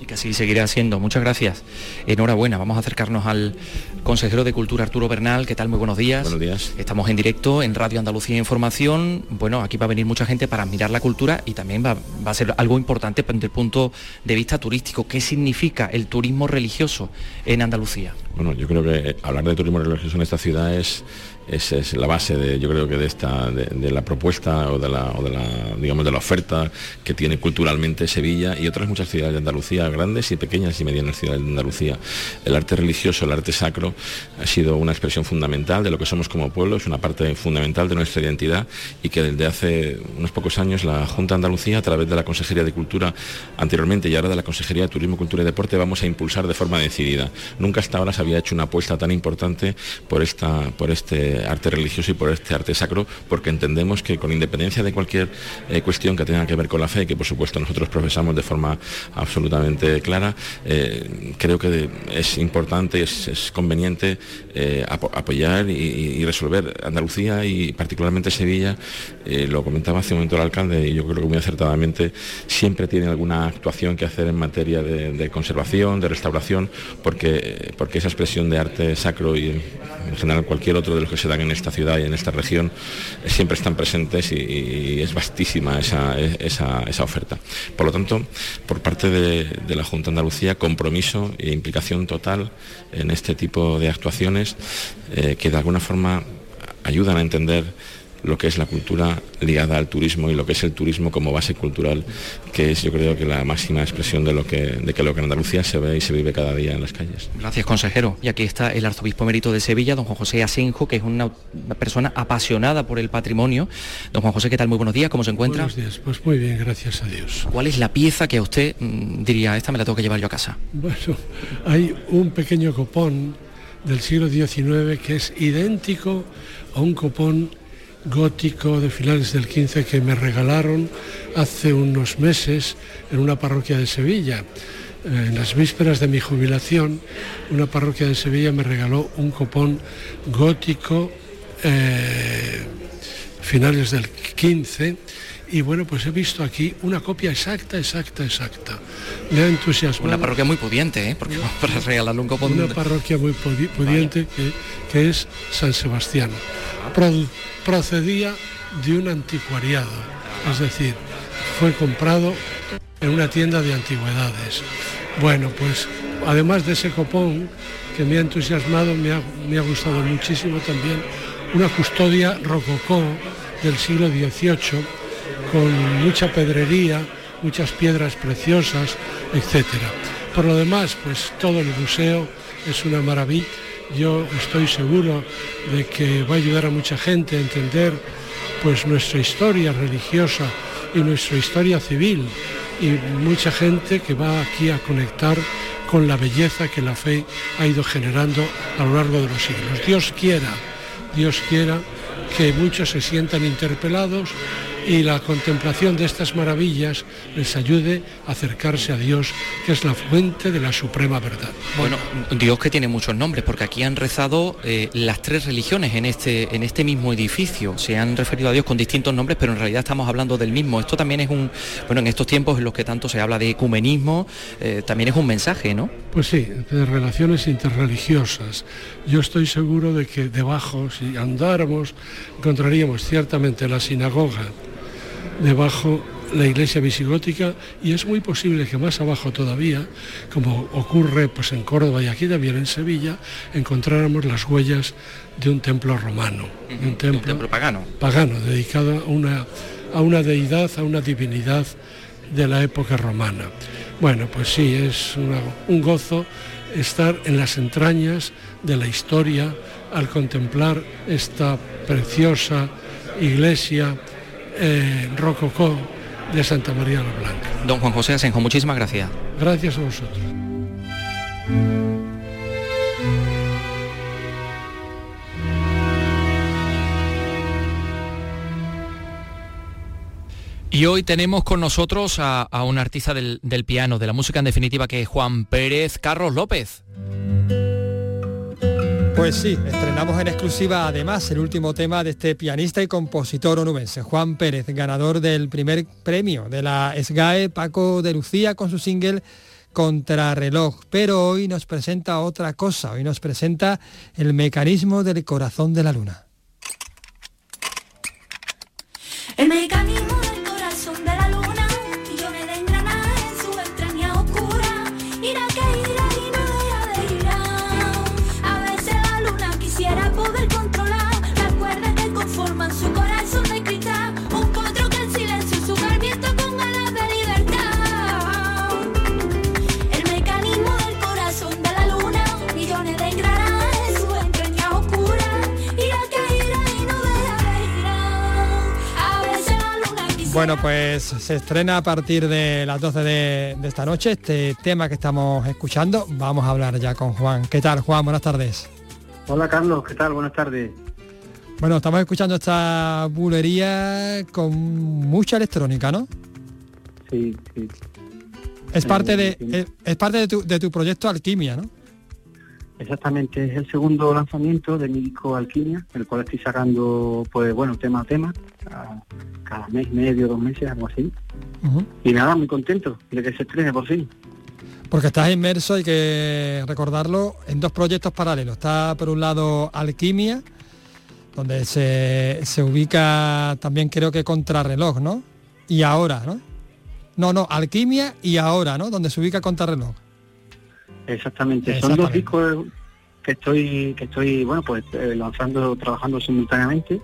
y que así seguirá siendo. Muchas gracias. Enhorabuena. Vamos a acercarnos al consejero de Cultura Arturo Bernal. ¿Qué tal? Muy buenos días. Buenos días. Estamos en directo en Radio Andalucía Información. Bueno, aquí va a venir mucha gente para mirar la cultura y también va, a ser algo importante desde el punto de vista turístico. ¿Qué significa el turismo religioso en Andalucía? Bueno, yo creo que hablar de turismo religioso en esta ciudad es esa es la base de, yo creo que de esta, de, la propuesta o de la, digamos, de la oferta que tiene culturalmente Sevilla y otras muchas ciudades de Andalucía, grandes y pequeñas y medianas ciudades de Andalucía. El arte religioso, el arte sacro, ha sido una expresión fundamental de lo que somos como pueblo, es una parte fundamental de nuestra identidad y que desde hace unos pocos años la Junta de Andalucía, a través de la Consejería de Cultura anteriormente y ahora de la Consejería de Turismo, Cultura y Deporte, vamos a impulsar de forma decidida. Nunca hasta ahora se había hecho una apuesta tan importante por, esta, por este arte religioso y por este arte sacro, porque entendemos que con independencia de cualquier eh, cuestión que tenga que ver con la fe, que por supuesto nosotros profesamos de forma absolutamente clara, eh, creo que es importante, es, es conveniente eh, apoyar y, resolver. Andalucía y particularmente Sevilla, lo comentaba hace un momento el alcalde y yo creo que muy acertadamente, siempre tiene alguna actuación que hacer en materia de, conservación, de restauración, porque, porque esa expresión de arte sacro y en general cualquier otro de los que se en esta ciudad y en esta región siempre están presentes y, es vastísima esa, oferta. Por lo tanto, por parte de, la Junta de Andalucía, compromiso e implicación total en este tipo de actuaciones eh, que de alguna forma ayudan a entender lo que es la cultura ligada al turismo y lo que es el turismo como base cultural, que es yo creo que la máxima expresión de lo que, de que lo que en Andalucía se ve y se vive cada día en las calles. Gracias, consejero. Y aquí está el arzobispo emérito de Sevilla, don Juan José Asenjo, que es una persona apasionada por el patrimonio. Don Juan José, ¿qué tal? Muy buenos días, ¿cómo se encuentra? Buenos días, pues muy bien, gracias a Dios. ¿Cuál es la pieza que a usted mm, diría, esta me la tengo que llevar yo a casa? Bueno, hay un pequeño copón del siglo XIX que es idéntico a un copón gótico de finales del 15 que me regalaron hace unos meses en una parroquia de Sevilla. Eh, en las vísperas de mi jubilación, una parroquia de Sevilla me regaló un copón gótico eh, finales del 15 y bueno, pues he visto aquí una copia exacta, exacta, exacta. Me ha entusiasmado. Una parroquia muy pudiente, ¿eh? Porque para regalarle un copón. Una parroquia muy pudiente que, que, es San Sebastián. Procedía de un anticuariado, es decir, fue comprado en una tienda de antigüedades. Bueno, pues además de ese copón que me ha entusiasmado, me ha, gustado muchísimo también una custodia rococó del siglo XVIII con mucha pedrería, muchas piedras preciosas, etc. Por lo demás, pues todo el museo es una maravilla. Yo estoy seguro de que va a ayudar a mucha gente a entender pues nuestra historia religiosa y nuestra historia civil y mucha gente que va aquí a conectar con la belleza que la fe ha ido generando a lo largo de los siglos. Dios quiera, Dios quiera que muchos se sientan interpelados y la contemplación de estas maravillas les ayude a acercarse a Dios, que es la fuente de la suprema verdad. Bueno, Dios que tiene muchos nombres, porque aquí han rezado eh, las tres religiones en este, en este mismo edificio. Se han referido a Dios con distintos nombres, pero en realidad estamos hablando del mismo. Esto también es un, bueno, en estos tiempos en los que tanto se habla de ecumenismo, eh, también es un mensaje, ¿no? Pues sí, de relaciones interreligiosas. Yo estoy seguro de que debajo, si andáramos, encontraríamos ciertamente la sinagoga, debajo la iglesia visigótica y es muy posible que más abajo todavía, como ocurre pues en Córdoba y aquí también en Sevilla, encontráramos las huellas de un templo romano, un, templo pagano. Pagano, dedicado a una, a una deidad, a una divinidad de la época romana. Bueno, pues sí, es un gozo estar en las entrañas de la historia al contemplar esta preciosa iglesia eh, rococó de Santa María la Blanca. Don Juan José Asenjo, muchísimas gracias. Gracias a vosotros. Y hoy tenemos con nosotros a, un artista del, del, piano, de la música en definitiva, que es Juan Pérez Carlos López. Pues sí, estrenamos en exclusiva además el último tema de este pianista y compositor onubense, Juan Pérez, ganador del primer premio de la SGAE Paco de Lucía con su single Contrarreloj. Pero hoy nos presenta otra cosa, hoy nos presenta el mecanismo del corazón de la luna. El mecanismo Bueno, pues se estrena a partir de las 12 de, esta noche este tema que estamos escuchando. Vamos a hablar ya con Juan. ¿Qué tal, Juan? Buenas tardes. Hola, Carlos. ¿Qué tal? Buenas tardes. Bueno, estamos escuchando esta bulería con mucha electrónica, ¿no? Sí, sí. Es parte de, es, es parte de tu, de tu proyecto Alquimia, ¿no? Exactamente, es el segundo lanzamiento de mi disco Alquimia, el cual estoy sacando, pues bueno, tema a tema, cada, mes, medio, dos meses, algo así. Y nada, muy contento de que se estrene por fin. Porque estás inmerso, hay que recordarlo, en dos proyectos paralelos. Está por un lado Alquimia, donde se, se ubica también creo que Contrarreloj, ¿no? Y ahora, ¿no? No, no, Alquimia y ahora, ¿no? Donde se ubica Contrarreloj. Exactamente. Son dos discos que estoy, que estoy, bueno, pues eh, lanzando, trabajando simultáneamente.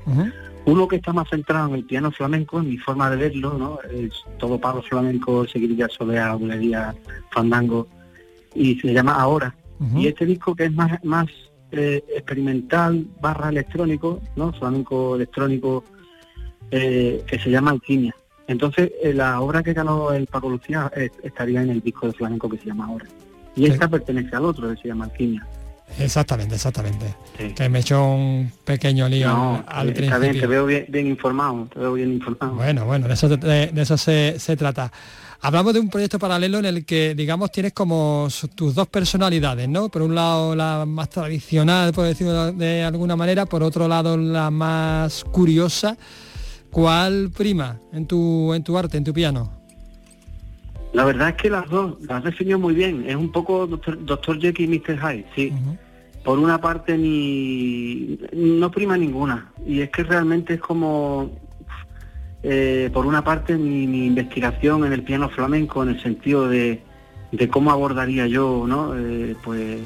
Uno que está más centrado en el piano flamenco, en mi forma de verlo, ¿no? Es todo pago flamenco, seguidilla solea, bulería, fandango, y se llama Ahora. Y este disco que es más, más eh, experimental, barra electrónico, ¿no? Flamenco electrónico, eh, que se llama Alquimia. Entonces, la obra que ganó el Paco Lucía estaría en el disco de flamenco que se llama Ahora. Y esta pertenece al otro, que se llama Alquimia. Exactamente, exactamente. Que me echó un pequeño lío al está Bien, te veo bien, informado, te veo bien informado. Bueno, bueno, de eso, de, eso se, trata. Hablamos de un proyecto paralelo en el que, digamos, tienes como tus dos personalidades, ¿no? Por un lado la más tradicional, por decirlo de alguna manera, por otro lado la más curiosa, ¿Cuál prima en tu, en tu arte, en tu piano? La verdad es que las dos, las definió muy bien. Es un poco Doctor, Doctor Jekyll y Mr. Hyde, sí. Por una parte ni no prima ninguna. Y es que realmente es como eh, por una parte mi, mi, investigación en el piano flamenco en el sentido de, de cómo abordaría yo, ¿no? Eh, pues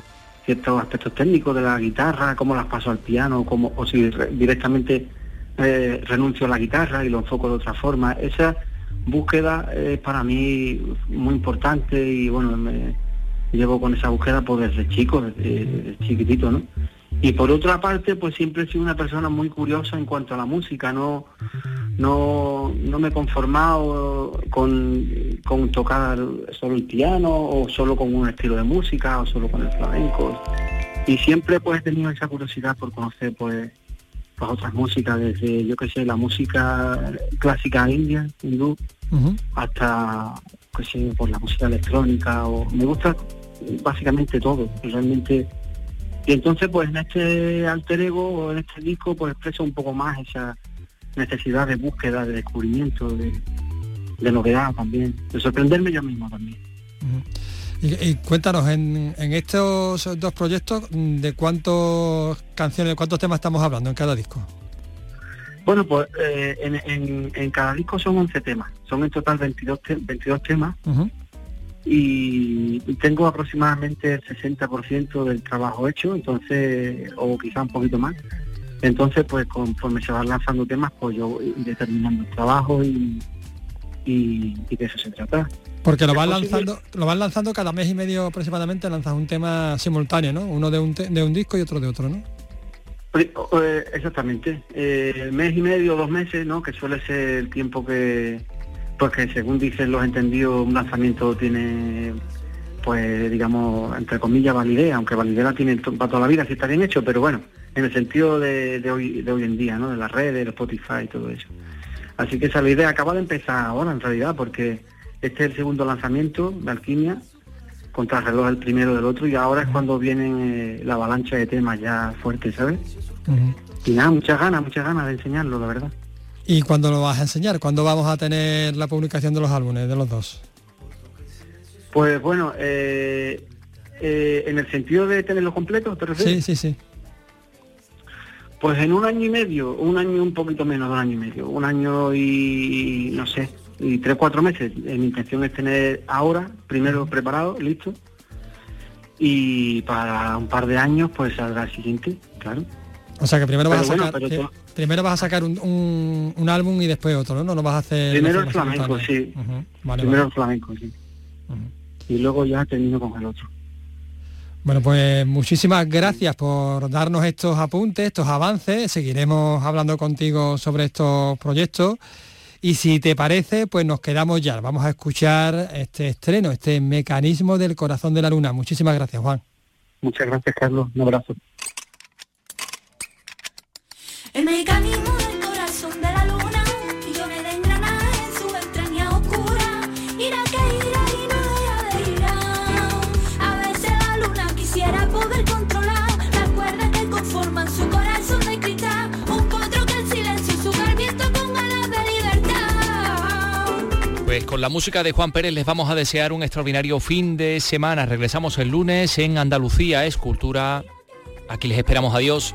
ciertos aspectos técnicos de la guitarra, cómo las paso al piano, cómo, o si directamente eh, renuncio a la guitarra y lo enfoco de otra forma. Esa búsqueda es para mí muy importante y bueno, me llevo con esa búsqueda pues desde chico, desde, chiquitito, ¿no? Y por otra parte, pues siempre he sido una persona muy curiosa en cuanto a la música, no, no, no me he conformado con, con tocar solo el piano o solo con un estilo de música o solo con el flamenco. Y siempre pues he tenido esa curiosidad por conocer pues pues, otras músicas, desde yo que sé, la música clásica india, hindú, hasta que sé, por la música electrónica o me gusta básicamente todo, realmente. Y entonces pues en este alter ego o en este disco pues expreso un poco más esa necesidad de búsqueda, de descubrimiento, de, de novedad también, de sorprenderme yo mismo también. Y, cuéntanos, en, en, estos dos proyectos, ¿de cuántas canciones, de cuántos temas estamos hablando en cada disco? Bueno, pues eh, en, en, en, cada disco son 11 temas, son en total 22, 22 temas y, tengo aproximadamente el 60% del trabajo hecho, entonces, o quizá un poquito más. Entonces, pues conforme se van lanzando temas, pues yo voy determinando el trabajo y, y, de eso se trata. Porque lo van lanzando, lo van lanzando cada mes y medio aproximadamente, lanzas un tema simultáneo, ¿no? Uno de un, de un disco y otro de otro, ¿no? Eh, exactamente. Eh, mes y medio, dos meses, ¿no? Que suele ser el tiempo que, porque según dicen los entendidos, un lanzamiento tiene, pues digamos, entre comillas, validez, aunque validez la tiene para toda la vida si está bien hecho, pero bueno, en el sentido de, hoy, de hoy en día, ¿no? De las redes, de Spotify y todo eso. Así que esa idea acaba de empezar ahora, en realidad, porque este es el segundo lanzamiento de Alquimia, contra el reloj el primero del otro, y ahora es cuando viene eh, la avalancha de temas ya fuertes, ¿sabes? Y nada, muchas ganas, muchas ganas de enseñarlo, la verdad. ¿Y cuándo lo vas a enseñar? ¿Cuándo vamos a tener la publicación de los álbumes, de los dos? Pues bueno, eh, eh, en el sentido de tenerlo completo, ¿te refieres? Sí, sí, sí. Pues en un año y medio, un año un poquito menos de un año y medio, un año y no sé, y tres, cuatro meses. Eh, mi intención es tener ahora, primero preparado, listo, y para un par de años pues saldrá el siguiente, claro. O sea que primero vas a sacar, primero vas a sacar un, un, álbum y después otro, ¿no? No lo vas a hacer. Primero el flamenco, sí. primero el flamenco, sí. Y luego ya termino con el otro. Bueno, pues muchísimas gracias por darnos estos apuntes, estos avances. Seguiremos hablando contigo sobre estos proyectos. Y si te parece, pues nos quedamos ya. Vamos a escuchar este estreno, este mecanismo del corazón de la luna. Muchísimas gracias, Juan. Muchas gracias, Carlos. Un abrazo. El mecanismo Pues con la música de Juan Pérez les vamos a desear un extraordinario fin de semana. Regresamos el lunes en Andalucía Escultura. Aquí les esperamos. Adiós.